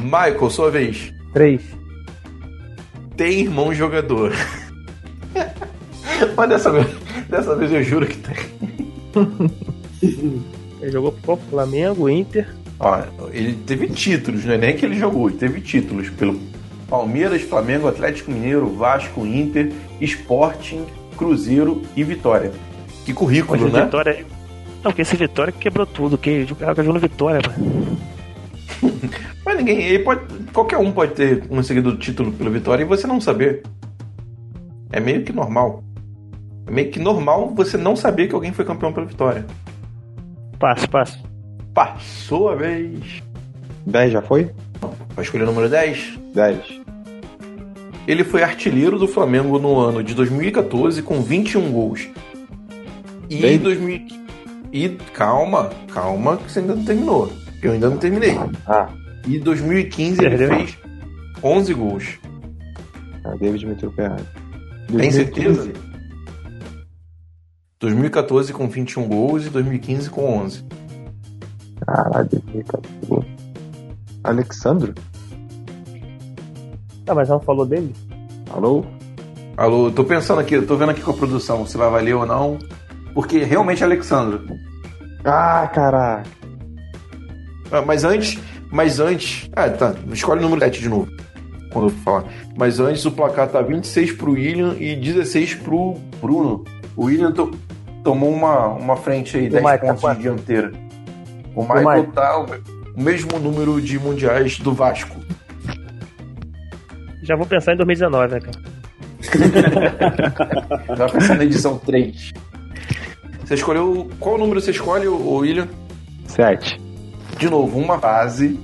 Michael, sua vez. 3. Tem irmão jogador. Mas dessa vez, dessa vez eu juro que tem. Ele jogou pro Flamengo, Inter. Ó, ele teve títulos, não é nem que ele jogou, ele teve títulos pelo Palmeiras, Flamengo, Atlético Mineiro, Vasco, Inter, Sporting, Cruzeiro e Vitória. Que currículo, Mas né? Vitória. Não, que esse Vitória quebrou tudo. Que o cara jogou no Vitória, mano. Ninguém, ele pode, qualquer um pode ter conseguido o título pelo Vitória e você não saber. É meio que normal. É meio que normal você não saber que alguém foi campeão pelo Vitória. Passo, passo. Passou a vez. 10 já foi? Vai escolher o número 10? 10. Ele foi artilheiro do Flamengo no ano de 2014 com 21 gols. E Bem- 2000 e calma, calma que você ainda não terminou. Eu ainda não terminei. Ah, E 2015 Perdeu. ele fez 11 gols. a David meteu o pé errado. Tem 2015. certeza? 2014 com 21 gols e 2015 com 11. Caralho, 2014. Alexandro? Ah, mas não falou dele? Alô? Alô, tô pensando aqui, eu tô vendo aqui com a produção se vai valer ou não. Porque realmente é Alexandro. Ah, caraca. Ah, mas antes. Mas antes. Ah, tá. Escolhe o número 7 de novo. Quando eu for falar. Mas antes o placar tá 26 pro William e 16 pro Bruno. O William to- tomou uma, uma frente aí, o 10 Michael, pontos quanto? de dianteira. O Michael Michael. tá o, o mesmo número de mundiais do Vasco. Já vou pensar em 2019, né, cara? Já pensando na edição 3. Você escolheu. Qual número você escolhe, ô William? 7. De novo, uma fase.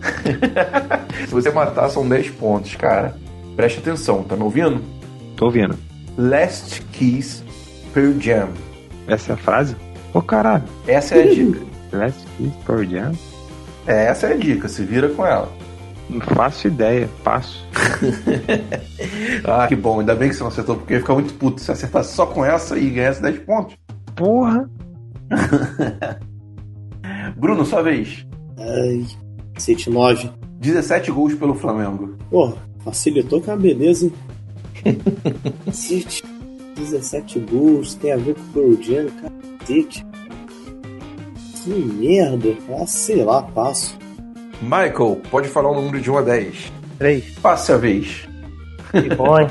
Se você matar, são 10 pontos, cara. Preste atenção, tá me ouvindo? Tô ouvindo. Last Kiss per Jam. Essa é a frase? Ô, caralho. Essa é a dica. Last Kiss for Jam? É, essa é a dica, se vira com ela. Não faço ideia. Passo. Ah, que bom, ainda bem que você não acertou, porque ia ficar muito puto se acertasse só com essa e ganhasse 10 pontos. Porra. Bruno, sua vez. Ai, 109. 17 gols pelo Flamengo. Pô, facilitou que é uma beleza, hein? Cacete. 17 gols, tem a ver com o Pearl Jam, cacete. Que merda. Ah, sei lá, passo. Michael, pode falar o número de 1 a 10. 3. Passe a vez. Que bom, hein?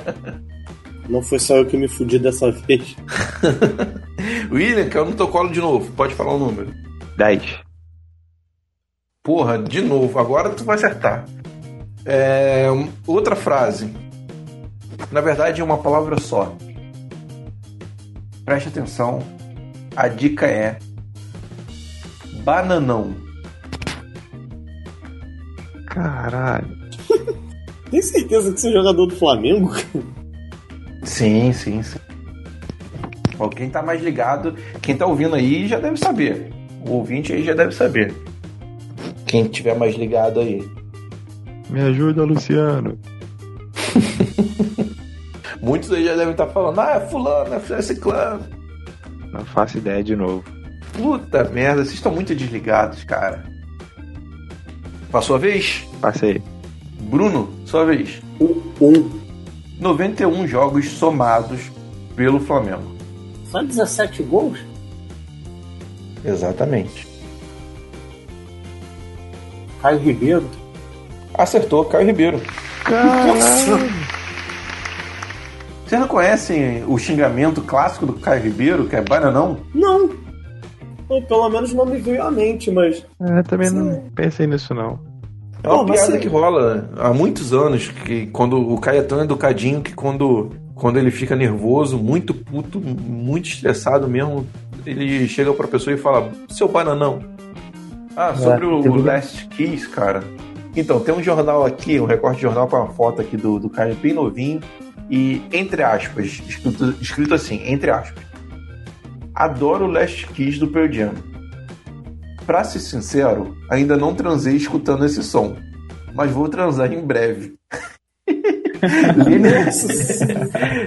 Não foi só eu que me fudi dessa vez. William, caiu no teu colo de novo. Pode falar o número. 10. Porra, de novo. Agora tu vai acertar. É, outra frase. Na verdade, é uma palavra só. Preste atenção. A dica é bananão. Caralho. Tem certeza que você é jogador do Flamengo? Sim, sim, sim. Ó, quem tá mais ligado, quem tá ouvindo aí já deve saber. O ouvinte aí já deve saber. Quem tiver mais ligado aí. Me ajuda, Luciano. Muitos aí já devem estar falando, ah, é fulano, é ciclano. Não faço ideia de novo. Puta merda, vocês estão muito desligados, cara. Passou a vez? Passei. Bruno, sua vez. Um. 91 jogos somados pelo Flamengo. Só 17 gols? Exatamente. Caio Ribeiro. Acertou, Caio Ribeiro. Caralho. Vocês não conhecem o xingamento clássico do Caio Ribeiro, que é bananão? Não. Ou pelo menos não me veio à mente, mas. É, também não pensei nisso, não. É uma Não, piada você- que rola há muitos anos, que quando o Caio é tão educadinho que quando, quando ele fica nervoso, muito puto, muito estressado mesmo, ele chega pra pessoa e fala: Seu bananão. Ah, sobre É, o eu vi- Last Kiss, cara. Então, tem um jornal aqui, um recorte de jornal com uma foto aqui do, do cara bem novinho. E, entre aspas, escrito, escrito assim, entre aspas. Adoro o Last Kiss do Pearl Jam. Pra ser sincero, ainda não transei escutando esse som. Mas vou transar em breve. Lenny,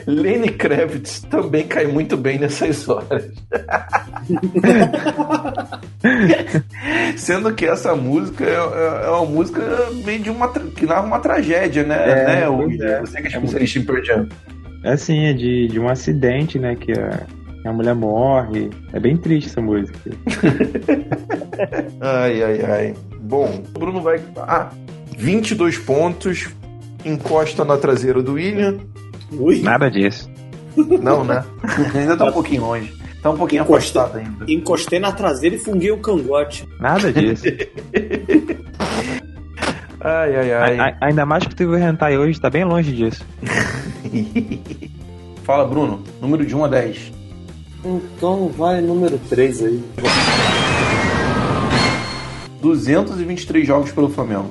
Lenny Kravitz também cai muito bem nessas horas. Sendo que essa música é, é- é uma música meio de uma que narra uma tragédia, né? É, né o, é. Você que é especialista em Pearl Jam. É assim, é de, de um acidente, né? Que a, que a mulher morre. É bem triste essa música. Ai, ai, ai. Bom, o Bruno vai. Ah, 22 pontos. Encosta na traseira do William. Ui. Nada disso. Não, né? ainda tá um pouquinho longe. Tá um pouquinho Encostei. afastado ainda. Encostei na traseira e funguei o cangote. Nada disso. Ai, ai, ai. A- a- ainda mais que teve o Hentai hoje, tá bem longe disso. Fala, Bruno. Número de 1 a 10. Então vai número 3 aí. 223 jogos pelo Flamengo.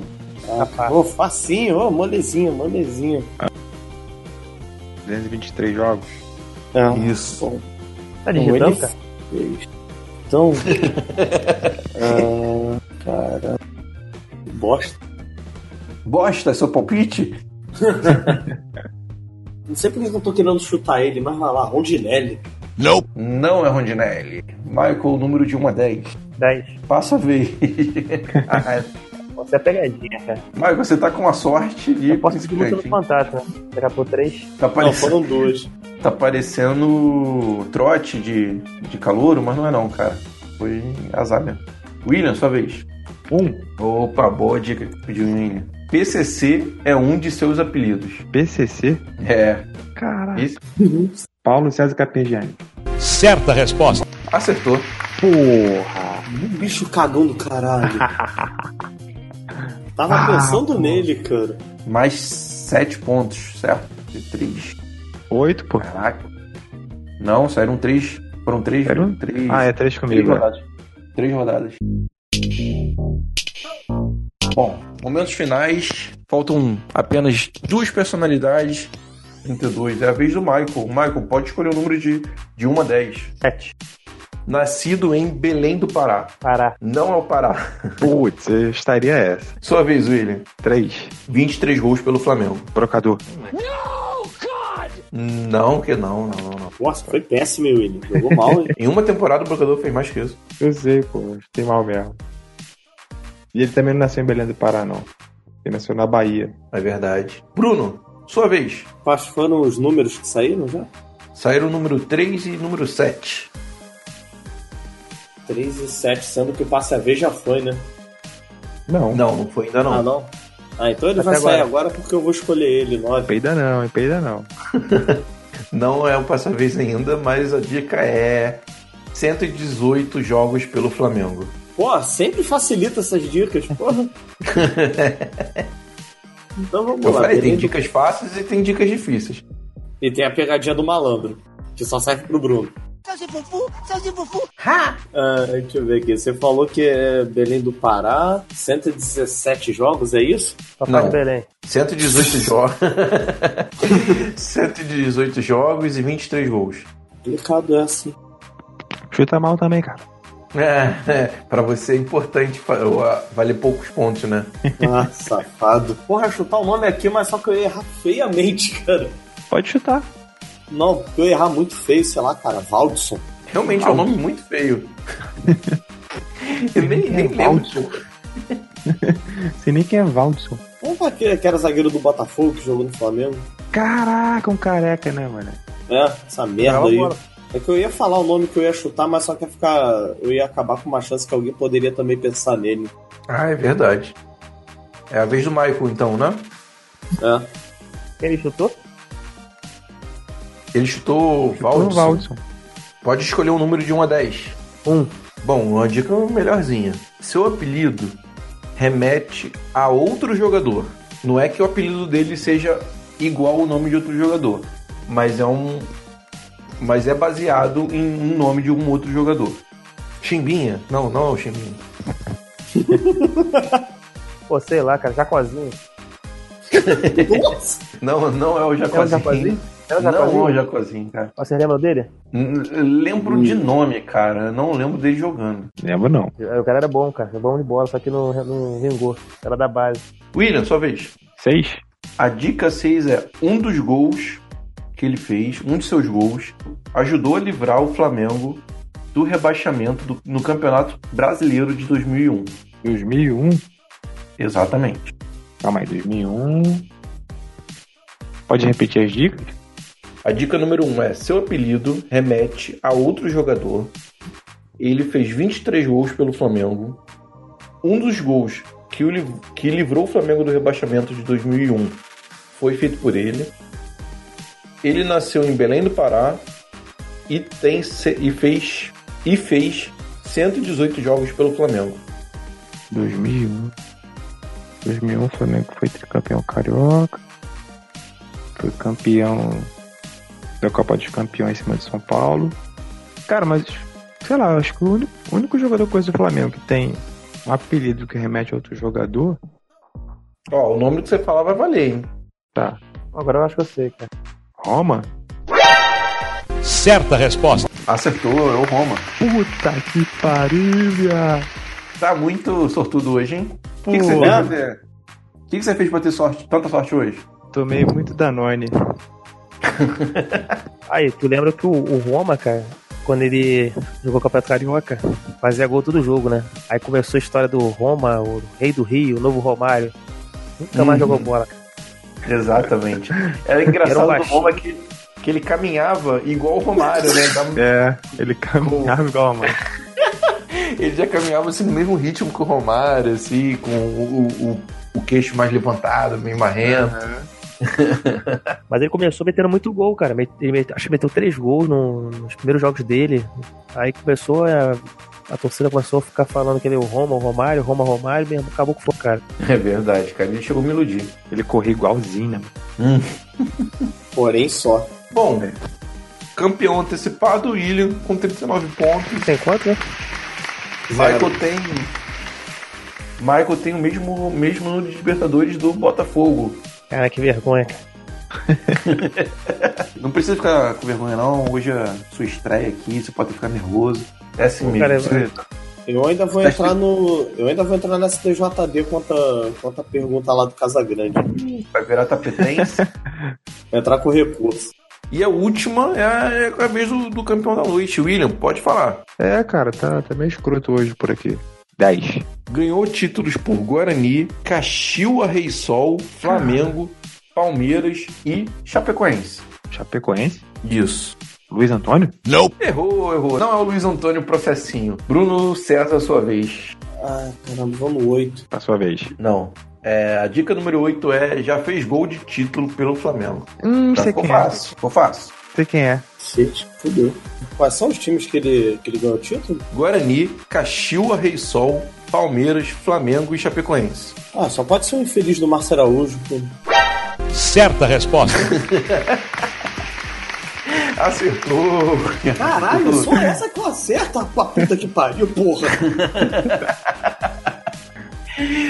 Ah, ô, facinho, ô, molezinho, molezinho. 223 jogos. É, Isso. bom. Tá Então, digitando, cara? Então. ah, cara. Bosta. Bosta, é seu palpite? Não sei porque eu tô querendo chutar ele, mas vai lá, Rondinelli. Não. Não é Rondinelli. Michael, número de 1 a 10. 10. Passa a vez. Você é pegadinha, cara. Michael, você tá com uma sorte de. Eu posso seguir muito no fantasma. Daqui a pouco 3. Tá Não, parecendo, foram dois. tá parecendo trote de, de calouro, mas não é não, cara. Foi azar mesmo. William, sua vez. Um. Opa, boa dica que pediu o William. PCC é um de seus apelidos. PCC? É. Caralho. Esse Paulo César Capegiani. Certa resposta. acertou. Porra. Um bicho cagão do caralho. Tava Ah, pensando pô. nele, cara. Mais sete pontos, certo? De três. Oito, pô. Caraca. Não, saíram três. Foram três. Saíram? três. Ah, é três Três comigo. é. rodadas. Três rodadas. Bom, momentos finais. Faltam apenas duas personalidades. 32. É a vez do Michael. Michael, pode escolher o número de, de 1 a 10. 7. Nascido em Belém do Pará. Pará. Não é o Pará. Putz, eu estaria essa. Sua vez, William. Três. 23 gols pelo Flamengo. Brocador. Não, que não, não, não, não. Nossa, foi péssimo, hein, William. Jogou mal, hein? Em uma temporada o Brocador fez mais que isso. Eu sei, pô. Fiquei mal mesmo. E ele também não nasceu em Belém do Pará, não. Ele nasceu na Bahia. É verdade. Bruno, sua vez. Quais foram os números que saíram já? Saíram o número 3 e número 7. 3 e 7, sendo que o passe a vez já foi, né? Não. Não, não foi ainda não. Ah, não? Ah, então ele Até vai sair agora. agora porque eu vou escolher ele, 9. Peida não, hein? Peida não. Não é o passa-vez ainda, mas a dica é 118 jogos pelo Flamengo. Pô, sempre facilita essas dicas, porra. então vamos Eu lá. falei, tem dicas fáceis e tem dicas difíceis. E tem a pegadinha do malandro, que só serve pro Bruno. Ah, deixa eu ver aqui. Você falou que é Belém do Pará, 117 jogos, é isso? Papai Não. Belém. 118 jogos. 118 jogos e 23 gols. Complicado é assim. Chuta mal também, cara. É, é, pra você é importante vale poucos pontos, né? Ah, safado. Porra, chutar o nome aqui, mas só que eu ia errar feiamente, cara. Pode chutar. Não, porque eu ia errar muito feio, sei lá, cara. Valdson. Realmente é um nome muito feio. Eu nem, nem lembro. Sei nem quem é Valdson. Pra aquele que era zagueiro do Botafogo que jogou no Flamengo. Caraca, um careca, né, mano? É, essa merda Não, aí. bora. É que eu ia falar o nome que eu ia chutar, mas só que ia ficar. Eu ia acabar com uma chance que alguém poderia também pensar nele. Ah, é verdade. É a vez do Michael, então, né? É. Ele chutou? Ele chutou Chutou Valdson. o Valdson. Pode escolher um número de 1 a 10. Um. Bom, uma dica melhorzinha. Seu apelido remete a outro jogador. Não é que o apelido dele seja igual ao nome de outro jogador, mas é um mas é baseado em um nome de um outro jogador. Chimbinha? Não, não é o Chimbinha. Pô, sei lá, cara, Jacozinho. Não, não é o É o Jacozinho. É o Não é Jacozinho? o Jacozinho, cara. Você lembra dele? Lembro de nome, cara. Não lembro dele jogando. Lembro não. O cara era bom, cara. Era bom de bola, só que não, não vingou. Era da base. William, sua vez. Seis? A dica 6 é um dos gols que ele fez, um de seus gols, ajudou a livrar o Flamengo do rebaixamento do- no Campeonato Brasileiro de 2001. 2001? Exatamente. Calma aí, 2001. Pode repetir as dicas? A dica número 1 um é: seu apelido remete a outro jogador. Ele fez 23 gols pelo Flamengo. Um dos gols que, o que livrou o Flamengo do rebaixamento de 2001 foi feito por ele. Ele nasceu em Belém do Pará e, tem, e, fez, e fez 118 jogos pelo Flamengo. 2001. 2001 o Flamengo foi tricampeão carioca. Foi campeão da Copa dos Campeões em cima de São Paulo. Cara, mas sei lá, acho que o único, o único jogador coisa do Flamengo que tem um apelido que remete a outro jogador. Ó, o nome que você falar vai valer, hein? Tá. Agora eu acho que eu sei, cara. Roma? Certa resposta. Acertou, é o Roma. Puta que pariu, viado. Tá muito sortudo hoje, hein? O que, que você fez. O que, que você fez pra ter sorte, tanta sorte hoje? Tomei muito Danone. Aí, tu lembra que o, o Roma, cara, quando ele jogou o Campeonato Carioca, fazia gol todo jogo, né? Aí começou a história do Roma, o rei do Rio, o novo Romário. Nunca mais Uhum. jogou bola. Exatamente. Era engraçado Era do. Roma que, que ele caminhava igual o Romário, né? Dava- É, ele caminhava igual, mano. Ele já caminhava assim no mesmo ritmo que o Romário, assim, com o, o, o queixo mais levantado, meio marrento. Mas ele começou metendo muito gol, cara. Ele acho que meteu três gols no- nos primeiros jogos dele. Aí começou a. A torcida começou a ficar falando que ele é o Roma, o Romário, Roma, Romário, mesmo acabou com o cara. É verdade, cara. Ele chegou a me iludir. Ele corria igualzinho, né? mano? Porém só. Bom, campeão antecipado, William, com 39 pontos. Tem quanto, né? Michael tem. Michael tem o mesmo, mesmo número de Libertadores do Botafogo. Cara, que vergonha. Não precisa ficar com vergonha, não. Hoje é sua estreia aqui, você pode ficar nervoso. É assim mesmo. Cara, Você- Eu ainda vou Tá entrar no. Eu ainda vou entrar nessa TJD quanto a, quanto a pergunta lá do Casagrande. Vai virar tapetense. Entrar com recurso. e a última é a, é a vez do, do campeão da noite. William, pode falar. É, cara, tá, tá meio escroto hoje por aqui. 10. Ganhou títulos por Guarani, Caxiua Rei Sol, Flamengo, Palmeiras e Chapecoense. Chapecoense? Isso. Luiz Antônio? Errou, errou. Não é o Luiz Antônio Processinho. Bruno César, sua vez. Ah, caramba, vamos 8. A sua vez. Não. É, a dica número 8 é já fez gol de título pelo Flamengo. Hum, Já sei quem é. fácil. Ficou fácil. Sei quem é. Shit, fudeu. Quais são os times que ele, que ele ganhou o título? Guarani, Caxiua Rei Sol, Palmeiras, Flamengo e Chapecoense. Ah, só pode ser um infeliz do Márcio Araújo. pô. Certa resposta. Acertou. Caralho, só essa que eu acerto, pra puta que pariu, porra.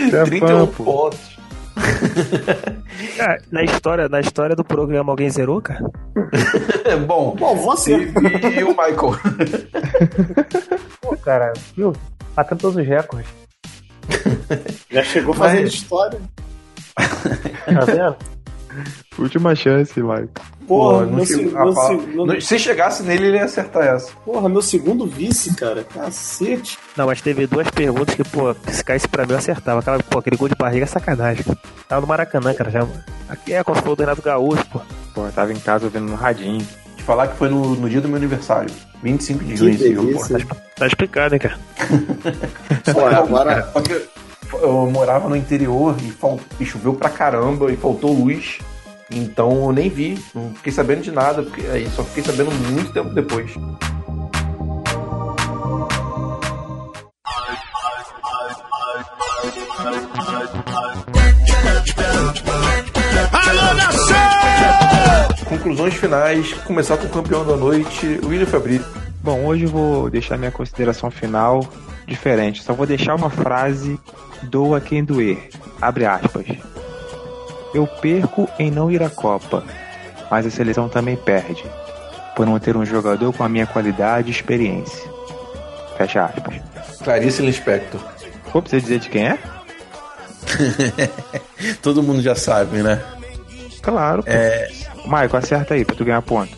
31 pontos. Cara, na história, na história do programa alguém zerou, cara? Bom, Bom, você. e, e o Michael? Pô, cara, viu? Batendo todos os recordes. Já chegou Mas- fazendo história. Tá vendo? Última chance, Michael. Porra, não meu, chegou- se- meu se- meu- não- Se chegasse nele, ele ia acertar essa. porra, meu segundo vice, cara. Cacete. Não, mas teve duas perguntas que, pô, se caísse pra mim eu acertava. Aquela, pô, aquele gol de barriga é sacanagem. cara. Tava no Maracanã, cara. Já... Aqui é como se for do Renato Gaúcho, pô. Pô, eu tava em casa ouvindo no radinho. Te falar que foi no, no dia do meu aniversário. 25 de junho esse jogo. Tá explicado, hein, cara. Pô, agora, eu morava no interior e, fal- e choveu pra caramba e faltou luz. Então eu nem vi, não fiquei sabendo de nada, porque aí só fiquei sabendo muito tempo depois. Conclusões finais, começar com o campeão da noite, William Fabrício. Bom, hoje eu vou deixar minha consideração final diferente. Só vou deixar uma frase doa quem doer. Abre aspas. Eu perco em não ir à Copa, mas a seleção também perde, por não ter um jogador com a minha qualidade e experiência. Fecha aspas. Clarice Lispector. Pô, precisa dizer de quem é? Todo mundo já sabe, né? Claro. Pô. É... Maico, acerta aí pra tu ganhar ponto.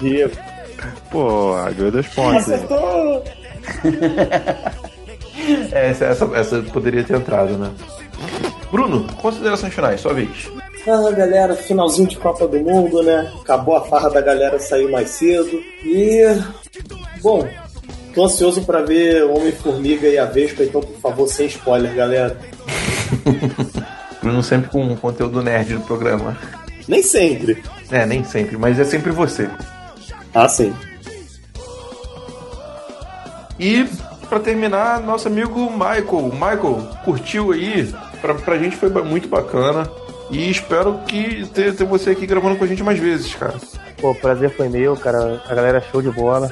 Diego. Pô, ganhou dois pontos. Acertou! É, essa, essa, essa poderia ter entrado, né? Bruno, considerações finais, sua vez. Fala galera, finalzinho de Copa do Mundo, né? Acabou a farra da galera sair mais cedo. E. Bom, tô ansioso pra ver Homem-Formiga e a Vespa, então por favor, sem spoiler, galera. Bruno sempre com um conteúdo nerd do programa. Nem sempre. É, nem sempre, mas é sempre você. Ah, sim. E pra terminar, nosso amigo Michael. Michael, curtiu aí? Pra, pra gente foi muito bacana. E espero que ter, ter você aqui gravando com a gente mais vezes, cara. Pô, o prazer foi meu, cara. A galera show de bola.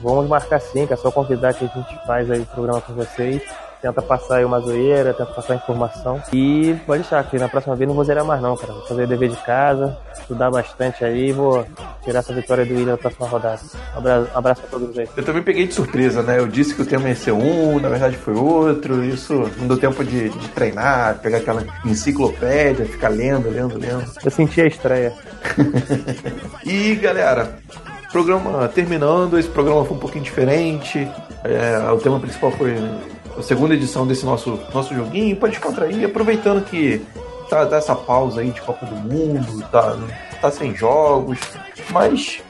Vamos marcar sim, que é só convidar que a gente faz aí o programa com vocês. Tenta passar aí uma zoeira, tenta passar informação. E pode deixar que na próxima vez não vou zerar mais não, cara. Vou fazer dever de casa, estudar bastante aí e vou tirar essa vitória do William na próxima rodada. Um abraço, um abraço pra todos aí. Eu também peguei de surpresa, né? Eu disse que o tema ia ser um, na verdade foi outro. Isso não deu tempo de, de treinar, pegar aquela enciclopédia, ficar lendo, lendo, lendo. Eu senti a estreia. E galera, programa terminando, esse programa foi um pouquinho diferente. É, o tema principal foi a segunda edição desse nosso, nosso joguinho. Pode descontrair, aproveitando que tá, tá essa pausa aí de Copa do Mundo, tá, tá sem jogos, mas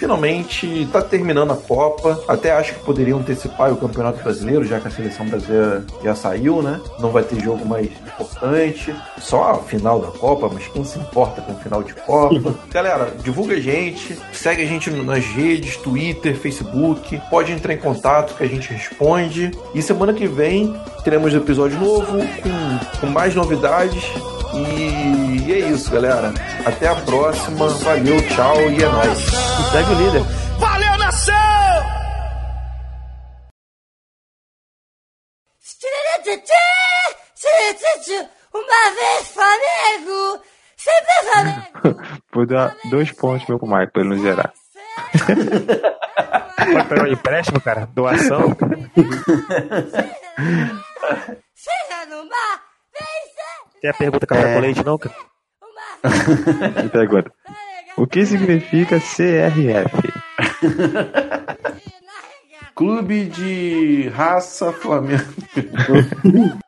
finalmente tá terminando a Copa. Até acho que poderiam antecipar o Campeonato Brasileiro, já que a seleção brasileira já saiu, né? Não vai ter jogo mais importante. Só a final da Copa, mas quem se importa com o final de Copa? Galera, divulga a gente, segue a gente nas redes, Twitter, Facebook. Pode entrar em contato que a gente responde. E semana que vem teremos episódio novo com, com mais novidades. E, e é isso, galera. Até a próxima. Valeu, tchau e é nóis. Segue o líder. Valeu, nação! Uma vez Flamengo, sempre Flamengo. Vou dar dois pontos meu pro Maico pra ele não zerar. Pode pegar um empréstimo, cara? Doação. Seja no mar, vencer. Tem a pergunta café com leite, não, cara? Pergunta. O que significa CRF? Clube de raça Flamengo.